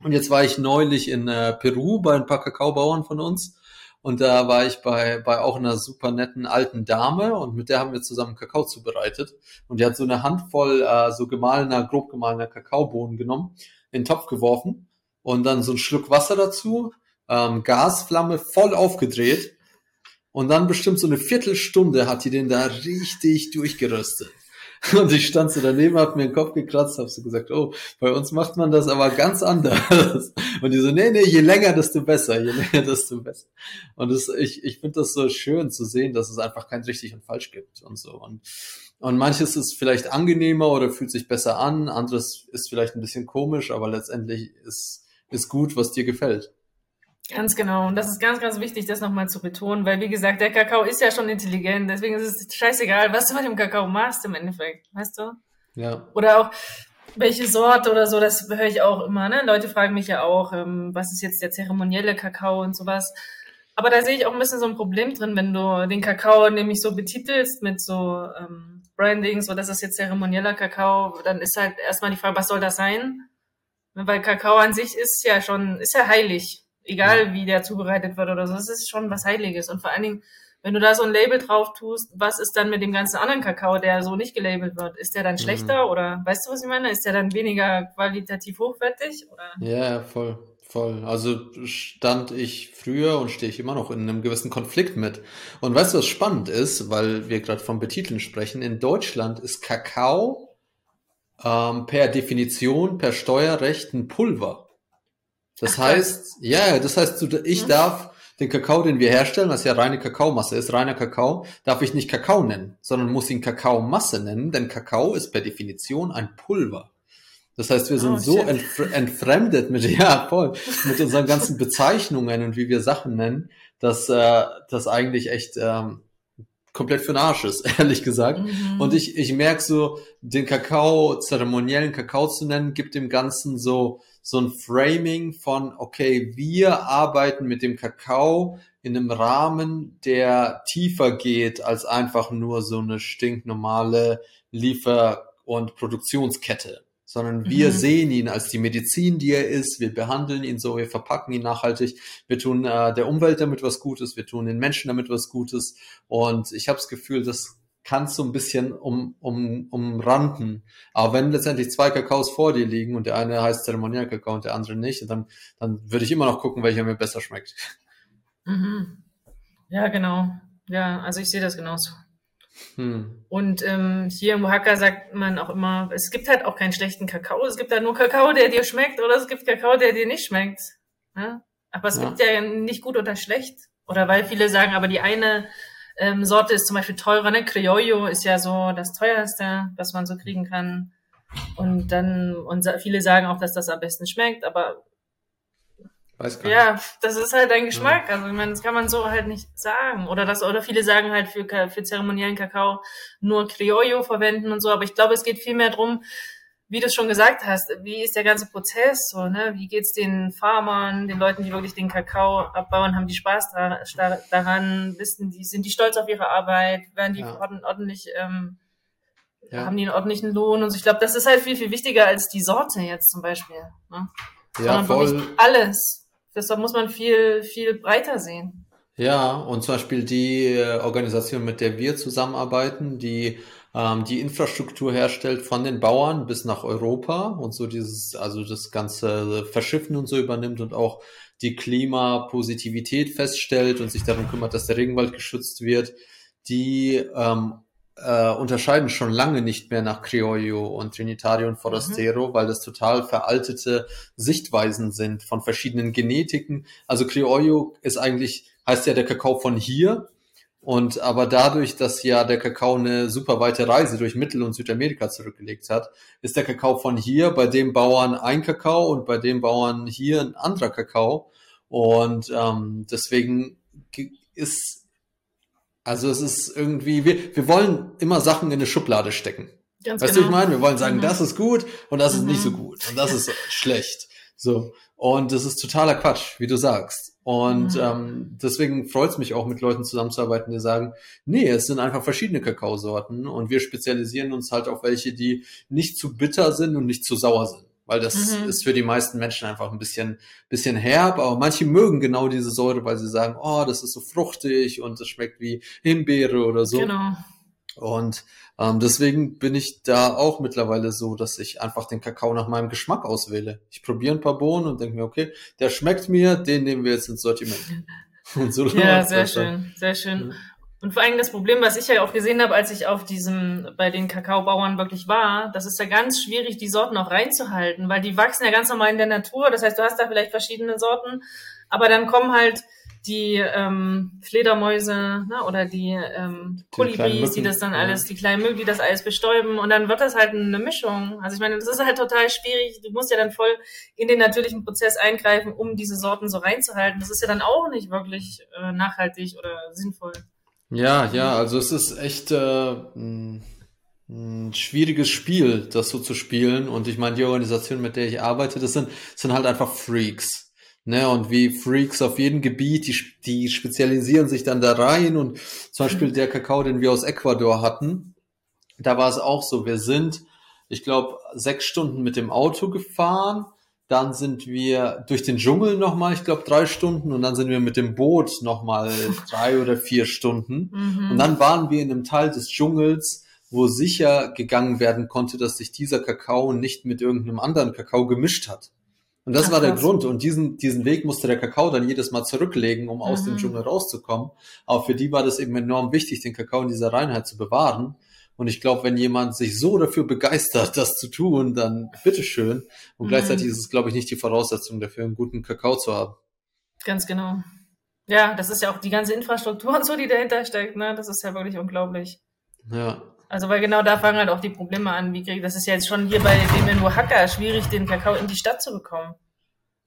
Und jetzt war ich neulich in äh, Peru bei ein paar Kakaobauern von uns. Und da war ich bei, bei auch einer super netten alten Dame und mit der haben wir zusammen Kakao zubereitet. Und die hat so eine Handvoll äh, so gemahlener, grob gemahlener Kakaobohnen genommen, in den Topf geworfen und dann so ein Schluck Wasser dazu, ähm, Gasflamme voll aufgedreht und dann bestimmt so eine Viertelstunde hat die den da richtig durchgeröstet. Und ich stand so daneben, hab mir den Kopf gekratzt, hab so gesagt, oh, bei uns macht man das aber ganz anders. Und die so, nee, nee, je länger, desto besser, je länger, desto besser. Und das, ich, ich finde das so schön zu sehen, dass es einfach kein richtig und falsch gibt und so. Und, und manches ist vielleicht angenehmer oder fühlt sich besser an, anderes ist vielleicht ein bisschen komisch, aber letztendlich ist, ist gut, was dir gefällt. Ganz genau. Und das ist ganz, ganz wichtig, das nochmal zu betonen, weil wie gesagt, der Kakao ist ja schon intelligent, deswegen ist es scheißegal, was du mit dem Kakao machst im Endeffekt, weißt du? Ja. Oder auch welche Sorte oder so, das höre ich auch immer, ne? Leute fragen mich ja auch, ähm, was ist jetzt der zeremonielle Kakao und sowas. Aber da sehe ich auch ein bisschen so ein Problem drin, wenn du den Kakao nämlich so betitelst mit so ähm, Branding, so das ist jetzt zeremonieller Kakao, dann ist halt erstmal die Frage, was soll das sein? Weil Kakao an sich ist ja schon, ist ja heilig egal wie der zubereitet wird oder so. Das ist schon was Heiliges. Und vor allen Dingen, wenn du da so ein Label drauf tust, was ist dann mit dem ganzen anderen Kakao, der so nicht gelabelt wird? Ist der dann schlechter mhm. oder weißt du, was ich meine? Ist der dann weniger qualitativ hochwertig? Oder? Ja, voll. Voll. Also stand ich früher und stehe ich immer noch in einem gewissen Konflikt mit. Und weißt du, was spannend ist, weil wir gerade vom Betiteln sprechen, in Deutschland ist Kakao ähm, per Definition, per Steuerrecht ein Pulver. Das Ach, heißt, ja, das heißt, ich hm. darf den Kakao, den wir herstellen, was ja reine Kakaomasse ist, reiner Kakao, darf ich nicht Kakao nennen, sondern muss ihn Kakaomasse nennen, denn Kakao ist per Definition ein Pulver. Das heißt, wir sind oh, so entf entfremdet mit, ja, voll, mit unseren ganzen Bezeichnungen und wie wir Sachen nennen, dass äh, das eigentlich echt ähm, komplett für den Arsch ist, ehrlich gesagt. Mhm. Und ich, ich merke so, den Kakao, zeremoniellen Kakao zu nennen, gibt dem Ganzen so, so ein Framing von, okay, wir arbeiten mit dem Kakao in einem Rahmen, der tiefer geht als einfach nur so eine stinknormale Liefer- und Produktionskette sondern wir mhm. sehen ihn als die Medizin, die er ist. Wir behandeln ihn so, wir verpacken ihn nachhaltig. Wir tun äh, der Umwelt damit was Gutes, wir tun den Menschen damit was Gutes. Und ich habe das Gefühl, das kannst du ein bisschen um, um, umranden. Aber wenn letztendlich zwei Kakaos vor dir liegen und der eine heißt Zeremonial-Kakao und der andere nicht, dann, dann würde ich immer noch gucken, welcher mir besser schmeckt. Mhm. Ja, genau. Ja, also ich sehe das genauso. Hm. Und ähm, hier im Oaxaca sagt man auch immer, es gibt halt auch keinen schlechten Kakao. Es gibt halt nur Kakao, der dir schmeckt, oder es gibt Kakao, der dir nicht schmeckt. Ja? Aber es ja. gibt ja nicht gut oder schlecht. Oder weil viele sagen, aber die eine ähm, Sorte ist zum Beispiel teurer, ne? Criollo ist ja so das teuerste, was man so kriegen kann. Und dann, und viele sagen auch, dass das am besten schmeckt, aber Weiß gar ja, nicht. das ist halt dein Geschmack. Also ich meine, das kann man so halt nicht sagen. Oder das, oder viele sagen halt für, für zeremoniellen Kakao nur Criollo verwenden und so. Aber ich glaube, es geht viel mehr drum, wie du schon gesagt hast, wie ist der ganze Prozess so, ne? Wie geht's den Farmern, den Leuten, die wirklich den Kakao abbauen, haben die Spaß da, daran, wissen die, sind die stolz auf ihre Arbeit, werden die ja. ordentlich, ähm, ja. haben die einen ordentlichen Lohn und so. Ich glaube, das ist halt viel, viel wichtiger als die Sorte jetzt zum Beispiel. Ne? Ja, Sondern voll. alles. Deshalb muss man viel, viel breiter sehen. Ja, und zum Beispiel die äh, Organisation, mit der wir zusammenarbeiten, die ähm, die Infrastruktur herstellt von den Bauern bis nach Europa und so dieses, also das ganze Verschiffen und so übernimmt und auch die Klimapositivität feststellt und sich darum kümmert, dass der Regenwald geschützt wird, die ähm, äh, unterscheiden schon lange nicht mehr nach Criollo und Trinitario und Forastero, mhm. weil das total veraltete Sichtweisen sind von verschiedenen Genetiken. Also Criollo ist eigentlich, heißt ja der Kakao von hier. Und aber dadurch, dass ja der Kakao eine super weite Reise durch Mittel- und Südamerika zurückgelegt hat, ist der Kakao von hier bei dem Bauern ein Kakao und bei dem Bauern hier ein anderer Kakao. Und ähm, deswegen ist also es ist irgendwie, wir, wir wollen immer Sachen in eine Schublade stecken. Ganz weißt genau. du, ich meine? Wir wollen sagen, mhm. das ist gut und das mhm. ist nicht so mhm. gut und das ist schlecht. So. Und das ist totaler Quatsch, wie du sagst. Und mhm. ähm, deswegen freut es mich auch, mit Leuten zusammenzuarbeiten, die sagen, nee, es sind einfach verschiedene Kakaosorten und wir spezialisieren uns halt auf welche, die nicht zu bitter sind und nicht zu sauer sind weil das mhm. ist für die meisten Menschen einfach ein bisschen, bisschen herb, aber manche mögen genau diese Säure, weil sie sagen, oh, das ist so fruchtig und das schmeckt wie Himbeere oder so. Genau. Und ähm, deswegen bin ich da auch mittlerweile so, dass ich einfach den Kakao nach meinem Geschmack auswähle. Ich probiere ein paar Bohnen und denke mir, okay, der schmeckt mir, den nehmen wir jetzt ins Sortiment. Und so ja, sehr schön, sehr schön. Und vor allem das Problem, was ich ja auch gesehen habe, als ich auf diesem, bei den Kakaobauern wirklich war, das ist ja ganz schwierig, die Sorten auch reinzuhalten, weil die wachsen ja ganz normal in der Natur. Das heißt, du hast da vielleicht verschiedene Sorten, aber dann kommen halt die ähm, Fledermäuse ne, oder die ähm, Kolibris, die, das dann alles, die kleinen Mücken, die das alles bestäuben und dann wird das halt eine Mischung. Also ich meine, das ist halt total schwierig. Du musst ja dann voll in den natürlichen Prozess eingreifen, um diese Sorten so reinzuhalten. Das ist ja dann auch nicht wirklich äh, nachhaltig oder sinnvoll. Ja, ja, also es ist echt äh, ein, ein schwieriges Spiel, das so zu spielen. Und ich meine, die Organisation, mit der ich arbeite, das sind, sind halt einfach Freaks. Ne, und wie Freaks auf jedem Gebiet, die, die spezialisieren sich dann da rein. Und zum Beispiel der Kakao, den wir aus Ecuador hatten, da war es auch so. Wir sind, ich glaube, sechs Stunden mit dem Auto gefahren dann sind wir durch den Dschungel nochmal, ich glaube, drei Stunden. Und dann sind wir mit dem Boot nochmal drei oder vier Stunden. Mhm. Und dann waren wir in einem Teil des Dschungels, wo sicher gegangen werden konnte, dass sich dieser Kakao nicht mit irgendeinem anderen Kakao gemischt hat. Und das Ach, war der was. Grund. Und diesen, diesen Weg musste der Kakao dann jedes Mal zurücklegen, um aus dem mhm. Dschungel rauszukommen. Aber für die war das eben enorm wichtig, den Kakao in dieser Reinheit zu bewahren. Und ich glaube, wenn jemand sich so dafür begeistert, das zu tun, dann bitteschön. Und mhm. gleichzeitig ist es, glaube ich, nicht die Voraussetzung dafür, einen guten Kakao zu haben. Ganz genau. Ja, das ist ja auch die ganze Infrastruktur und so, die dahinter steckt. Ne? Das ist ja wirklich unglaublich. Ja. Also, weil genau da fangen halt auch die Probleme an. Wie krieg, das ist ja jetzt schon hier bei dem in Oaxaca schwierig, den Kakao in die Stadt zu bekommen.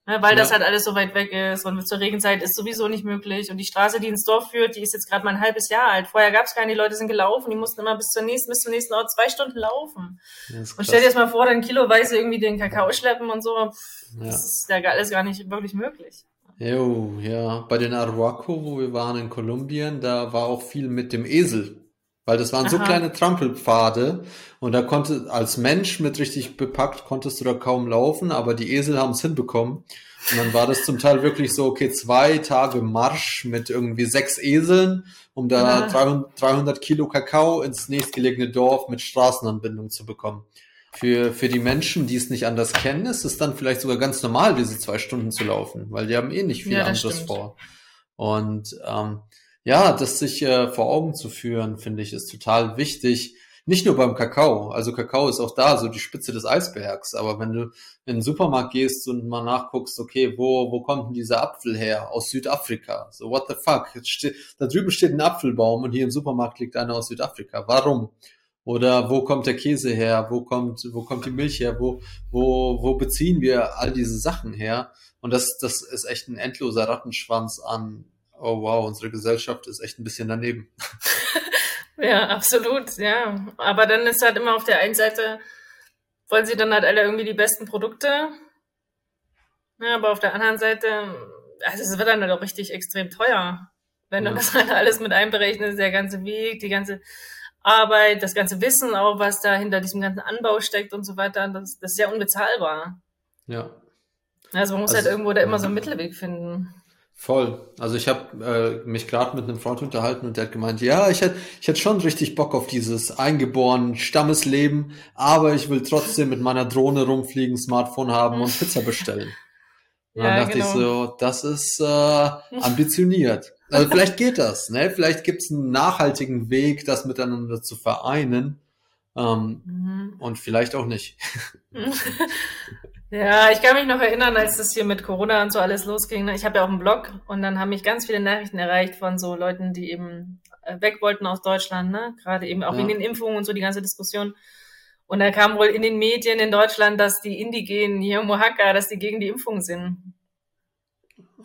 Ne, weil ja. das halt alles so weit weg ist und zur Regenzeit ist sowieso nicht möglich. Und die Straße, die ins Dorf führt, die ist jetzt gerade mal ein halbes Jahr alt. Vorher gab es keine, die Leute sind gelaufen, die mussten immer bis, zur nächsten, bis zum nächsten Ort zwei Stunden laufen. Und stell dir jetzt mal vor, dann kiloweise irgendwie den Kakao schleppen und so. Pff, ja. Das ist ja alles gar nicht wirklich möglich. Jo, ja. Bei den Arhuaco, wo wir waren in Kolumbien, da war auch viel mit dem Esel. Weil das waren Aha. so kleine Trampelpfade und da konnte, als Mensch mit richtig bepackt, konntest du da kaum laufen, aber die Esel haben es hinbekommen. Und dann war das zum Teil wirklich so, okay, zwei Tage Marsch mit irgendwie sechs Eseln, um da ja. 300 Kilo Kakao ins nächstgelegene Dorf mit Straßenanbindung zu bekommen. Für, für die Menschen, die es nicht anders kennen, ist es dann vielleicht sogar ganz normal, diese zwei Stunden zu laufen, weil die haben eh nicht viel ja, anderes stimmt. vor. Und ähm, ja, das sich äh, vor Augen zu führen, finde ich, ist total wichtig. nicht nur beim Kakao. Also Kakao ist auch da so die Spitze des Eisbergs. Aber wenn du in den Supermarkt gehst und mal nachguckst, okay, wo, wo kommt denn dieser Apfel her? Aus Südafrika. So, what the fuck? Steht, da drüben steht ein Apfelbaum und hier im Supermarkt liegt einer aus Südafrika. Warum? Oder wo kommt der Käse her? Wo kommt, wo kommt die Milch her? Wo, wo, wo beziehen wir all diese Sachen her? Und das, das ist echt ein endloser Rattenschwanz an, oh wow, unsere Gesellschaft ist echt ein bisschen daneben. ja, absolut, ja. Aber dann ist halt immer auf der einen Seite, wollen sie dann halt alle irgendwie die besten Produkte. Ja, aber auf der anderen Seite, also es wird dann halt auch richtig extrem teuer. Wenn ja. du das halt alles mit einberechnest, der ganze Weg, die ganze Arbeit, das ganze Wissen auch, was da hinter diesem ganzen Anbau steckt und so weiter, das, das ist ja unbezahlbar. Ja. Also man muss halt also, halt irgendwo da immer so einen Mittelweg finden. Voll. Also ich habe äh, mich gerade mit einem Freund unterhalten und der hat gemeint, ja, ich hätte ich hätte schon richtig Bock auf dieses eingeborenen Stammesleben, aber ich will trotzdem mit meiner Drohne rumfliegen, Smartphone haben und Pizza bestellen. Und ja, dann dachte genau. ich so, das ist äh, ambitioniert. Also vielleicht geht das, ne? Vielleicht gibt es einen nachhaltigen Weg, das miteinander zu vereinen. Ähm, mhm. Und vielleicht auch nicht. Ja, ich kann mich noch erinnern, als das hier mit Corona und so alles losging. Ne? Ich habe ja auch einen Blog und dann haben mich ganz viele Nachrichten erreicht von so Leuten, die eben äh, weg wollten aus Deutschland, ne? Gerade eben auch ja. in den Impfungen und so die ganze Diskussion. Und da kam wohl in den Medien in Deutschland, dass die Indigenen hier im Oaxaca, dass die gegen die Impfung sind.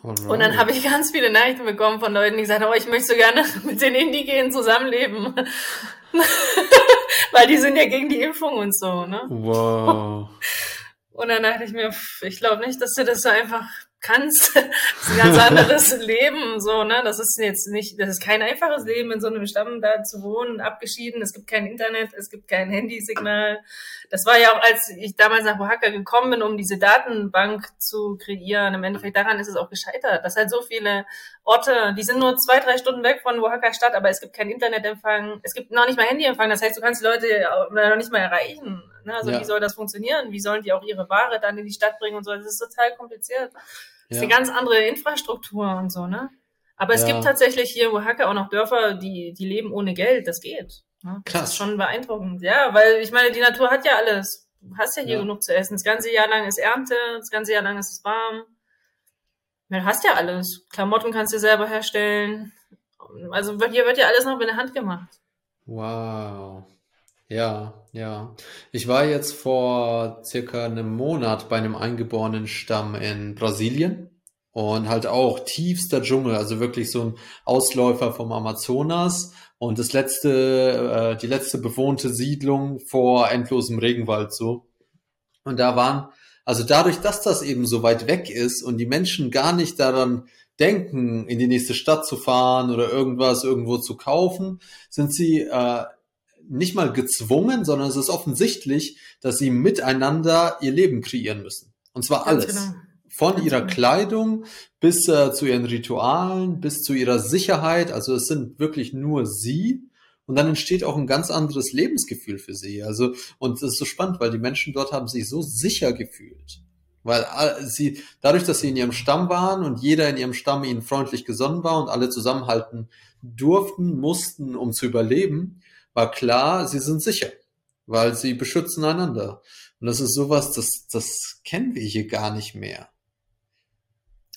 Alright. Und dann habe ich ganz viele Nachrichten bekommen von Leuten, die gesagt haben, oh, ich möchte so gerne mit den Indigenen zusammenleben. Weil die sind ja gegen die Impfung und so, ne? Wow. Und dann dachte ich mir, ich glaube nicht, dass du das so einfach kannst. das ist ein ganz anderes Leben, so, ne? Das ist jetzt nicht, das ist kein einfaches Leben, in so einem Stamm da zu wohnen, abgeschieden. Es gibt kein Internet, es gibt kein Handysignal. Das war ja auch, als ich damals nach Oaxaca gekommen bin, um diese Datenbank zu kreieren. Im Endeffekt daran ist es auch gescheitert. Das halt so viele Orte, die sind nur zwei, drei Stunden weg von Oaxaca Stadt, aber es gibt keinen Internetempfang. Es gibt noch nicht mal Handyempfang. Das heißt, du kannst die Leute noch nicht mal erreichen. Ne? Also ja. wie soll das funktionieren? Wie sollen die auch ihre Ware dann in die Stadt bringen und so? Das ist total kompliziert. Das ist eine ganz andere Infrastruktur und so, ne? Aber es ja. gibt tatsächlich hier in Oaxaca auch noch Dörfer, die, die leben ohne Geld. Das geht. Ne? Das Krass. ist schon beeindruckend. Ja, weil ich meine, die Natur hat ja alles. Du hast ja hier ja. genug zu essen. Das ganze Jahr lang ist Ernte, das ganze Jahr lang ist es warm. Du hast ja alles. Klamotten kannst du selber herstellen. Also hier wird ja alles noch mit der Hand gemacht. Wow. Ja, ja. Ich war jetzt vor circa einem Monat bei einem eingeborenen Stamm in Brasilien und halt auch tiefster Dschungel, also wirklich so ein Ausläufer vom Amazonas und das letzte, äh, die letzte bewohnte Siedlung vor endlosem Regenwald so. Und da waren, also dadurch, dass das eben so weit weg ist und die Menschen gar nicht daran denken, in die nächste Stadt zu fahren oder irgendwas irgendwo zu kaufen, sind sie äh, nicht mal gezwungen, sondern es ist offensichtlich, dass sie miteinander ihr Leben kreieren müssen. Und zwar alles. Genau. Von ihrer genau. Kleidung bis äh, zu ihren Ritualen, bis zu ihrer Sicherheit. Also es sind wirklich nur sie. Und dann entsteht auch ein ganz anderes Lebensgefühl für sie. Also, und das ist so spannend, weil die Menschen dort haben sich so sicher gefühlt. Weil äh, sie, dadurch, dass sie in ihrem Stamm waren und jeder in ihrem Stamm ihnen freundlich gesonnen war und alle zusammenhalten durften, mussten, um zu überleben, war klar, sie sind sicher, weil sie beschützen einander. Und das ist sowas, das, das kennen wir hier gar nicht mehr.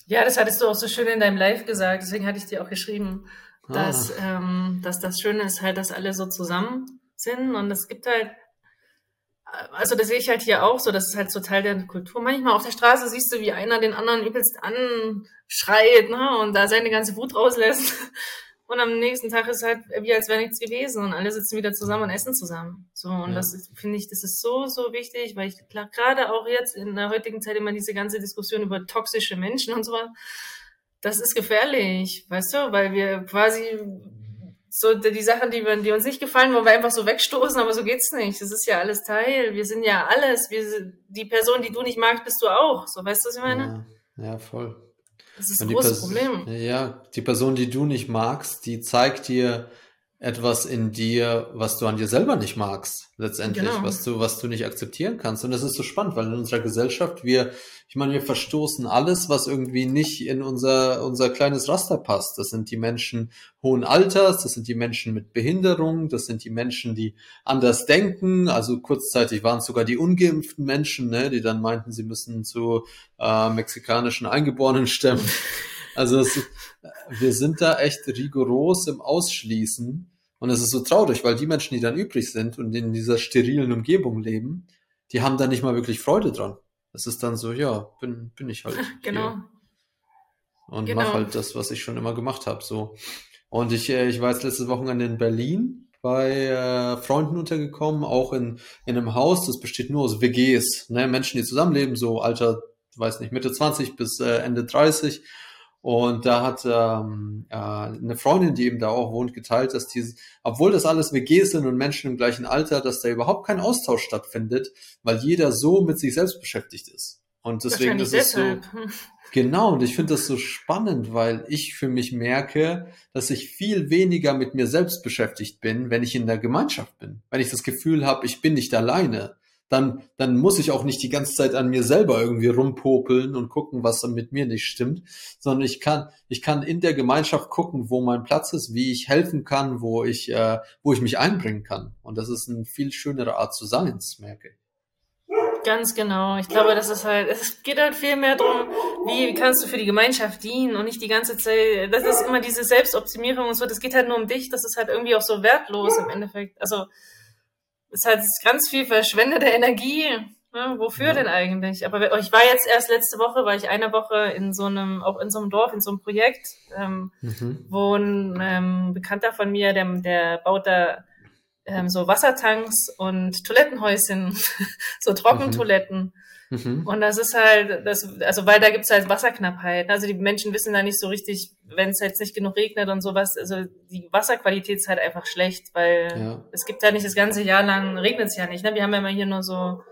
Ja, das hattest du auch so schön in deinem Live gesagt, deswegen hatte ich dir auch geschrieben, ah. dass, ähm, dass das Schöne ist halt, dass alle so zusammen sind und es gibt halt, also das sehe ich halt hier auch so, das ist halt so Teil der Kultur. Manchmal auf der Straße siehst du, wie einer den anderen übelst anschreit ne, und da seine ganze Wut rauslässt. Und am nächsten Tag ist halt wie als wäre nichts gewesen und alle sitzen wieder zusammen und essen zusammen. So, und ja. das finde ich, das ist so, so wichtig, weil ich gerade auch jetzt in der heutigen Zeit immer diese ganze Diskussion über toxische Menschen und so, das ist gefährlich, weißt du, weil wir quasi so die Sachen, die, wir, die uns nicht gefallen, wollen wir einfach so wegstoßen, aber so geht's nicht. Das ist ja alles Teil. Wir sind ja alles. Wir, die Person, die du nicht magst, bist du auch. So, weißt du, was ich meine? Ja, ja voll. Das ist ein großes Problem. Ja, die Person, die du nicht magst, die zeigt dir etwas in dir, was du an dir selber nicht magst, letztendlich, genau. was du, was du nicht akzeptieren kannst. Und das ist so spannend, weil in unserer Gesellschaft wir, ich meine, wir verstoßen alles, was irgendwie nicht in unser, unser kleines Raster passt. Das sind die Menschen hohen Alters, das sind die Menschen mit Behinderung, das sind die Menschen, die anders denken. Also kurzzeitig waren es sogar die ungeimpften Menschen, ne, die dann meinten, sie müssen zu äh, mexikanischen Eingeborenen stemmen. Also es, wir sind da echt rigoros im Ausschließen. Und es ist so traurig, weil die Menschen, die dann übrig sind und in dieser sterilen Umgebung leben, die haben da nicht mal wirklich Freude dran. Es ist dann so, ja, bin, bin ich halt. genau. Hier. Und genau. mach halt das, was ich schon immer gemacht habe. So. Und ich, äh, ich war jetzt letztes Wochenende in Berlin bei äh, Freunden untergekommen, auch in, in einem Haus, das besteht nur aus WGs, ne? Menschen, die zusammenleben, so Alter, weiß nicht, Mitte 20 bis äh, Ende 30 und da hat ähm, äh, eine Freundin, die eben da auch wohnt, geteilt, dass die, obwohl das alles WGs sind und Menschen im gleichen Alter, dass da überhaupt kein Austausch stattfindet, weil jeder so mit sich selbst beschäftigt ist. Und deswegen ist es so. Genau, und ich finde das so spannend, weil ich für mich merke, dass ich viel weniger mit mir selbst beschäftigt bin, wenn ich in der Gemeinschaft bin. Wenn ich das Gefühl habe, ich bin nicht alleine dann, dann muss ich auch nicht die ganze Zeit an mir selber irgendwie rumpopeln und gucken, was dann mit mir nicht stimmt, sondern ich kann, ich kann in der Gemeinschaft gucken, wo mein Platz ist, wie ich helfen kann, wo ich, äh, wo ich mich einbringen kann. Und das ist eine viel schönere Art zu sein, merke ich. Ganz genau. Ich glaube, das ist halt, es geht halt viel mehr darum, wie kannst du für die Gemeinschaft dienen und nicht die ganze Zeit, das ist immer diese Selbstoptimierung und so, das geht halt nur um dich, das ist halt irgendwie auch so wertlos im Endeffekt. Also, ist halt ganz viel verschwendete Energie. Ne? Wofür ja. denn eigentlich? Aber ich war jetzt erst letzte Woche, war ich eine Woche in so einem, auch in so einem Dorf, in so einem Projekt, ähm, mhm. wo ein ähm, Bekannter von mir, der, der baut da ähm, so Wassertanks und Toilettenhäuschen, so Trockentoiletten. Mhm. Mhm. Und das ist halt, das, also weil da gibt's halt Wasserknappheit. Also die Menschen wissen da nicht so richtig, wenn es jetzt nicht genug regnet und sowas, also die Wasserqualität ist halt einfach schlecht, weil ja. es gibt ja nicht das ganze Jahr lang, regnet es ja nicht. Ne? Wir haben ja immer hier nur so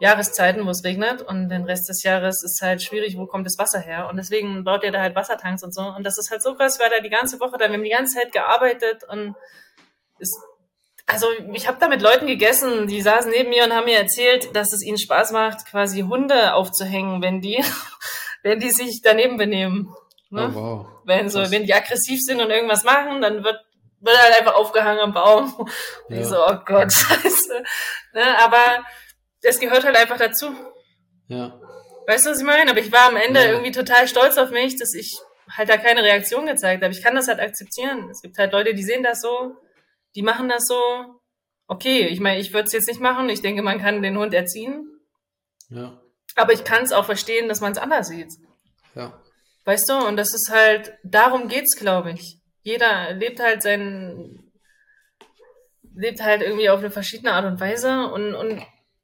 Jahreszeiten, wo es regnet und den Rest des Jahres ist halt schwierig, wo kommt das Wasser her? Und deswegen baut er da halt Wassertanks und so. Und das ist halt so krass, weil er die ganze Woche da, wir haben die ganze Zeit gearbeitet und es also ich habe da mit Leuten gegessen, die saßen neben mir und haben mir erzählt, dass es ihnen Spaß macht, quasi Hunde aufzuhängen, wenn die, wenn die sich daneben benehmen. Ne? Oh, wow. Wenn so, wenn die aggressiv sind und irgendwas machen, dann wird wird halt einfach aufgehangen am Baum. Und ja. ich so, oh Gott, scheiße. Ne? Aber es gehört halt einfach dazu. Ja. Weißt du, was ich meine? Aber ich war am Ende ja. irgendwie total stolz auf mich, dass ich halt da keine Reaktion gezeigt habe. Ich kann das halt akzeptieren. Es gibt halt Leute, die sehen das so die machen das so, okay, ich meine, ich würde es jetzt nicht machen. Ich denke, man kann den Hund erziehen. Ja. Aber ich kann es auch verstehen, dass man es anders sieht. Ja. Weißt du, und das ist halt, darum geht's, glaube ich. Jeder lebt halt sein, lebt halt irgendwie auf eine verschiedene Art und Weise und, und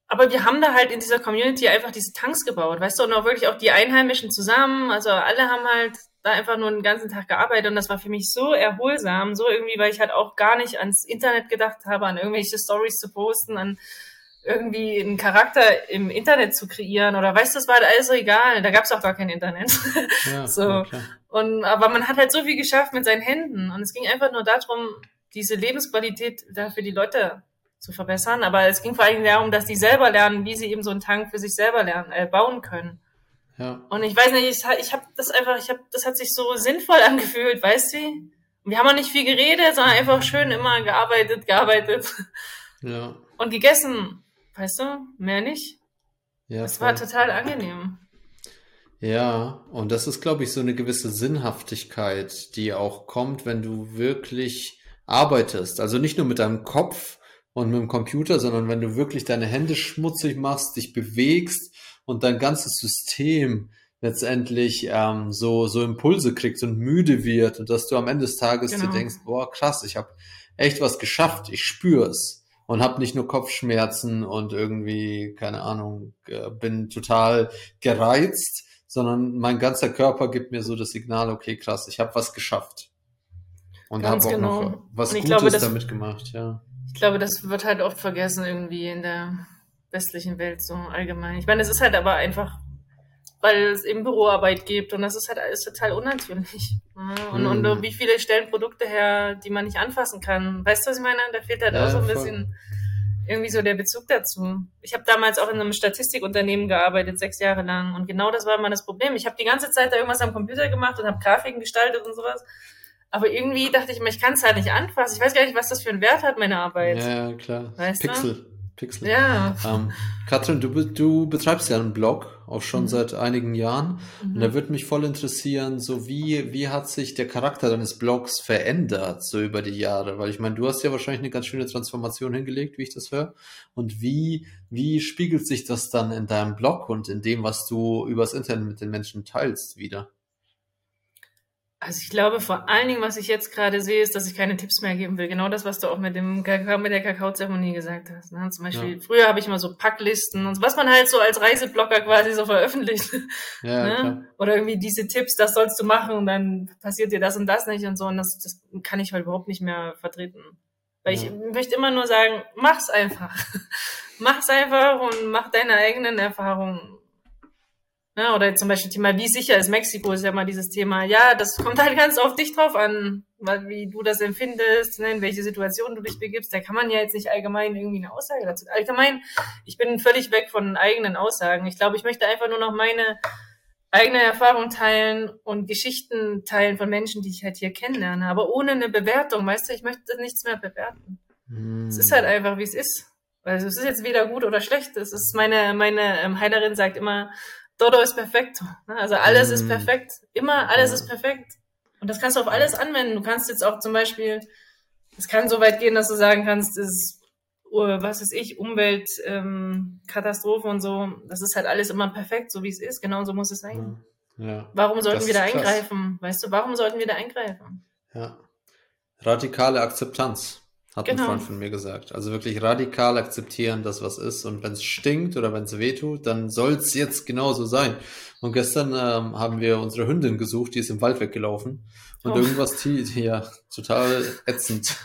aber wir haben da halt in dieser Community einfach diese Tanks gebaut, weißt du, und auch wirklich auch die Einheimischen zusammen. Also alle haben halt da einfach nur den ganzen Tag gearbeitet und das war für mich so erholsam, so irgendwie, weil ich halt auch gar nicht ans Internet gedacht habe, an irgendwelche Stories zu posten, an irgendwie einen Charakter im Internet zu kreieren oder weißt du, das war halt alles so egal. Da gab es auch gar kein Internet. Ja, so. Okay. Und aber man hat halt so viel geschafft mit seinen Händen und es ging einfach nur darum, diese Lebensqualität da für die Leute zu verbessern. Aber es ging vor allem darum, dass die selber lernen, wie sie eben so einen Tank für sich selber lernen, äh, bauen können. Ja. Und ich weiß nicht, ich, ich habe das einfach, ich habe, das hat sich so sinnvoll angefühlt, weißt du? Wir haben auch nicht viel geredet, sondern einfach schön immer gearbeitet, gearbeitet. Ja. Und gegessen, weißt du? Mehr nicht. Ja. Es war total angenehm. Ja, und das ist, glaube ich, so eine gewisse Sinnhaftigkeit, die auch kommt, wenn du wirklich arbeitest. Also nicht nur mit deinem Kopf und mit dem Computer, sondern wenn du wirklich deine Hände schmutzig machst, dich bewegst und dein ganzes System letztendlich ähm, so, so Impulse kriegt und müde wird und dass du am Ende des Tages genau. dir denkst, boah, krass, ich habe echt was geschafft, ich spüre es und habe nicht nur Kopfschmerzen und irgendwie, keine Ahnung, äh, bin total gereizt, sondern mein ganzer Körper gibt mir so das Signal, okay, krass, ich habe was geschafft. Und habe auch genau. noch was Gutes glaube, das, damit gemacht, ja. Ich glaube, das wird halt oft vergessen irgendwie in der westlichen Welt so allgemein. Ich meine, es ist halt aber einfach weil es eben Büroarbeit gibt und das ist halt alles total unnatürlich. Ja, und, hm. und wie viele stellen Produkte her, die man nicht anfassen kann. Weißt du, was ich meine? Da fehlt halt ja, auch so ein voll. bisschen irgendwie so der Bezug dazu. Ich habe damals auch in einem Statistikunternehmen gearbeitet, sechs Jahre lang. Und genau das war immer das Problem. Ich habe die ganze Zeit da irgendwas am Computer gemacht und habe Grafiken gestaltet und sowas. Aber irgendwie dachte ich mir, ich kann es halt nicht anfassen. Ich weiß gar nicht, was das für einen Wert hat, meine Arbeit. Ja, klar. Weißt Pixel. Du? Pixel. Ja. Ähm, Katrin, du, du betreibst ja einen Blog, auch schon mhm. seit einigen Jahren. Mhm. Und da würde mich voll interessieren, so wie, wie hat sich der Charakter deines Blogs verändert, so über die Jahre? Weil ich meine, du hast ja wahrscheinlich eine ganz schöne Transformation hingelegt, wie ich das höre. Und wie, wie spiegelt sich das dann in deinem Blog und in dem, was du übers Internet mit den Menschen teilst, wieder? Also ich glaube vor allen Dingen, was ich jetzt gerade sehe, ist, dass ich keine Tipps mehr geben will. Genau das, was du auch mit dem Kakao, mit der Kakaozeremonie gesagt hast. Ne? Zum Beispiel, ja. früher habe ich mal so Packlisten und was man halt so als Reiseblogger quasi so veröffentlicht. Ja, ne? Oder irgendwie diese Tipps, das sollst du machen und dann passiert dir das und das nicht und so. Und das, das kann ich halt überhaupt nicht mehr vertreten. Weil ja. ich möchte immer nur sagen, mach's einfach. mach's einfach und mach deine eigenen Erfahrungen Ne? Oder zum Beispiel Thema, wie sicher ist Mexiko, ist ja mal dieses Thema. Ja, das kommt halt ganz auf dich drauf an, wie du das empfindest, ne? in welche Situation du dich begibst. Da kann man ja jetzt nicht allgemein irgendwie eine Aussage dazu. Allgemein, ich bin völlig weg von eigenen Aussagen. Ich glaube, ich möchte einfach nur noch meine eigene Erfahrung teilen und Geschichten teilen von Menschen, die ich halt hier kennenlerne, aber ohne eine Bewertung, weißt du, ich möchte nichts mehr bewerten. Mm. Es ist halt einfach, wie es ist. Also es ist jetzt weder gut oder schlecht. Es ist meine, meine ähm, Heilerin sagt immer, Dodo ist perfekt. Ne? Also alles mm. ist perfekt. Immer alles ja. ist perfekt. Und das kannst du auf alles anwenden. Du kannst jetzt auch zum Beispiel, es kann so weit gehen, dass du sagen kannst, ist, was ist ich, Umweltkatastrophe ähm, und so, das ist halt alles immer perfekt, so wie es ist. Genau so muss es sein. Ja. Warum sollten das wir da eingreifen? Weißt du, warum sollten wir da eingreifen? Ja. Radikale Akzeptanz hat genau. ein Freund von mir gesagt. Also wirklich radikal akzeptieren, dass was ist. Und wenn es stinkt oder wenn es wehtut, dann soll es jetzt genauso sein. Und gestern ähm, haben wir unsere Hündin gesucht, die ist im Wald weggelaufen. Und oh. irgendwas, die, ja, total ätzend.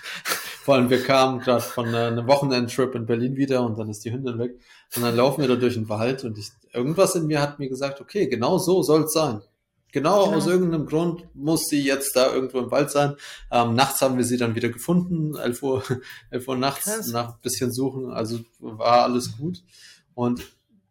Vor allem, wir kamen gerade von äh, einem Wochenendtrip in Berlin wieder und dann ist die Hündin weg. Und dann laufen wir da durch den Wald und ich, irgendwas in mir hat mir gesagt, okay, genau so soll es sein. Genau, genau, aus irgendeinem Grund muss sie jetzt da irgendwo im Wald sein. Ähm, nachts haben wir sie dann wieder gefunden, 11 Uhr, 11 Uhr nachts, Krass. nach ein bisschen suchen, also war alles gut. Und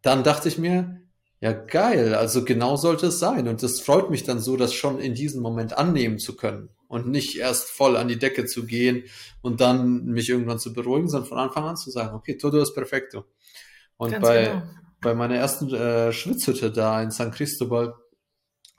dann dachte ich mir, ja geil, also genau sollte es sein. Und das freut mich dann so, das schon in diesem Moment annehmen zu können und nicht erst voll an die Decke zu gehen und dann mich irgendwann zu beruhigen, sondern von Anfang an zu sagen, okay, todo es perfecto. Und Ganz bei, genau. bei meiner ersten äh, Schwitzhütte da in San Cristobal,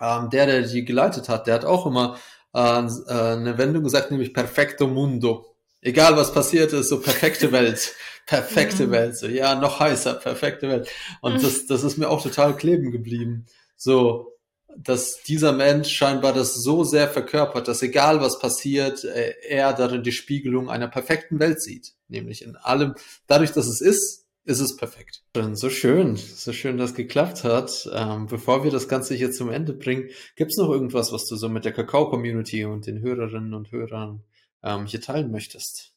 ähm, der, der die geleitet hat, der hat auch immer äh, äh, eine Wendung gesagt, nämlich perfecto mundo. Egal was passiert ist, so perfekte Welt, perfekte mhm. Welt, so ja, noch heißer, perfekte Welt. Und mhm. das, das ist mir auch total kleben geblieben. So, dass dieser Mensch scheinbar das so sehr verkörpert, dass egal was passiert, äh, er darin die Spiegelung einer perfekten Welt sieht. Nämlich in allem, dadurch, dass es ist, ist es perfekt. So schön, so schön, dass geklappt hat. Ähm, bevor wir das Ganze hier zum Ende bringen, gibt es noch irgendwas, was du so mit der Kakao-Community und den Hörerinnen und Hörern ähm, hier teilen möchtest?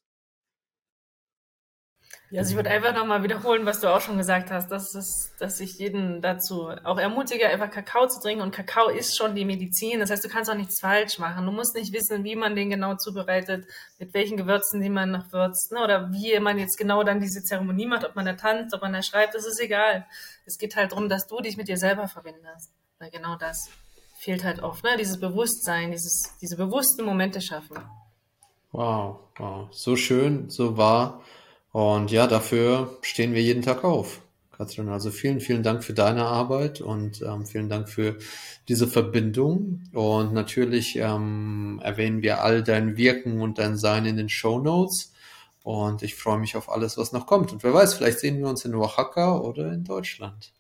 Ja, also ich würde einfach nochmal wiederholen, was du auch schon gesagt hast, dass, es, dass ich jeden dazu auch ermutige, einfach Kakao zu trinken. Und Kakao ist schon die Medizin. Das heißt, du kannst auch nichts falsch machen. Du musst nicht wissen, wie man den genau zubereitet, mit welchen Gewürzen, die man noch würzt, ne? oder wie man jetzt genau dann diese Zeremonie macht, ob man da tanzt, ob man da schreibt, das ist egal. Es geht halt darum, dass du dich mit dir selber verbindest. Weil genau das fehlt halt oft, ne? dieses Bewusstsein, dieses, diese bewussten Momente schaffen. Wow, wow, so schön, so wahr. Und ja, dafür stehen wir jeden Tag auf. Katrin, also vielen, vielen Dank für deine Arbeit und ähm, vielen Dank für diese Verbindung. Und natürlich ähm, erwähnen wir all dein Wirken und dein Sein in den Show Notes. Und ich freue mich auf alles, was noch kommt. Und wer weiß, vielleicht sehen wir uns in Oaxaca oder in Deutschland.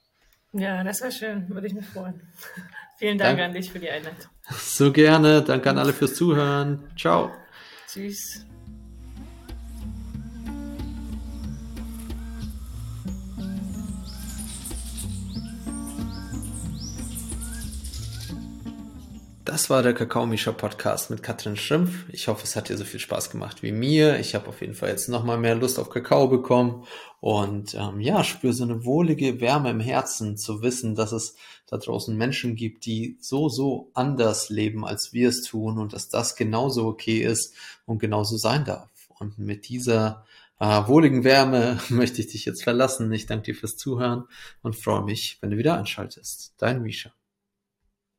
Ja, das wäre schön. Würde ich mich freuen. Vielen Dank, Dank an dich für die Einladung. So gerne. Danke an alle fürs Zuhören. Ciao. Tschüss. Das war der Kakao Misha Podcast mit Katrin Schrimpf. Ich hoffe, es hat dir so viel Spaß gemacht wie mir. Ich habe auf jeden Fall jetzt nochmal mehr Lust auf Kakao bekommen und ähm, ja, spüre so eine wohlige Wärme im Herzen zu wissen, dass es da draußen Menschen gibt, die so, so anders leben, als wir es tun und dass das genauso okay ist und genauso sein darf. Und mit dieser äh, wohligen Wärme möchte ich dich jetzt verlassen. Ich danke dir fürs Zuhören und freue mich, wenn du wieder einschaltest. Dein Misha.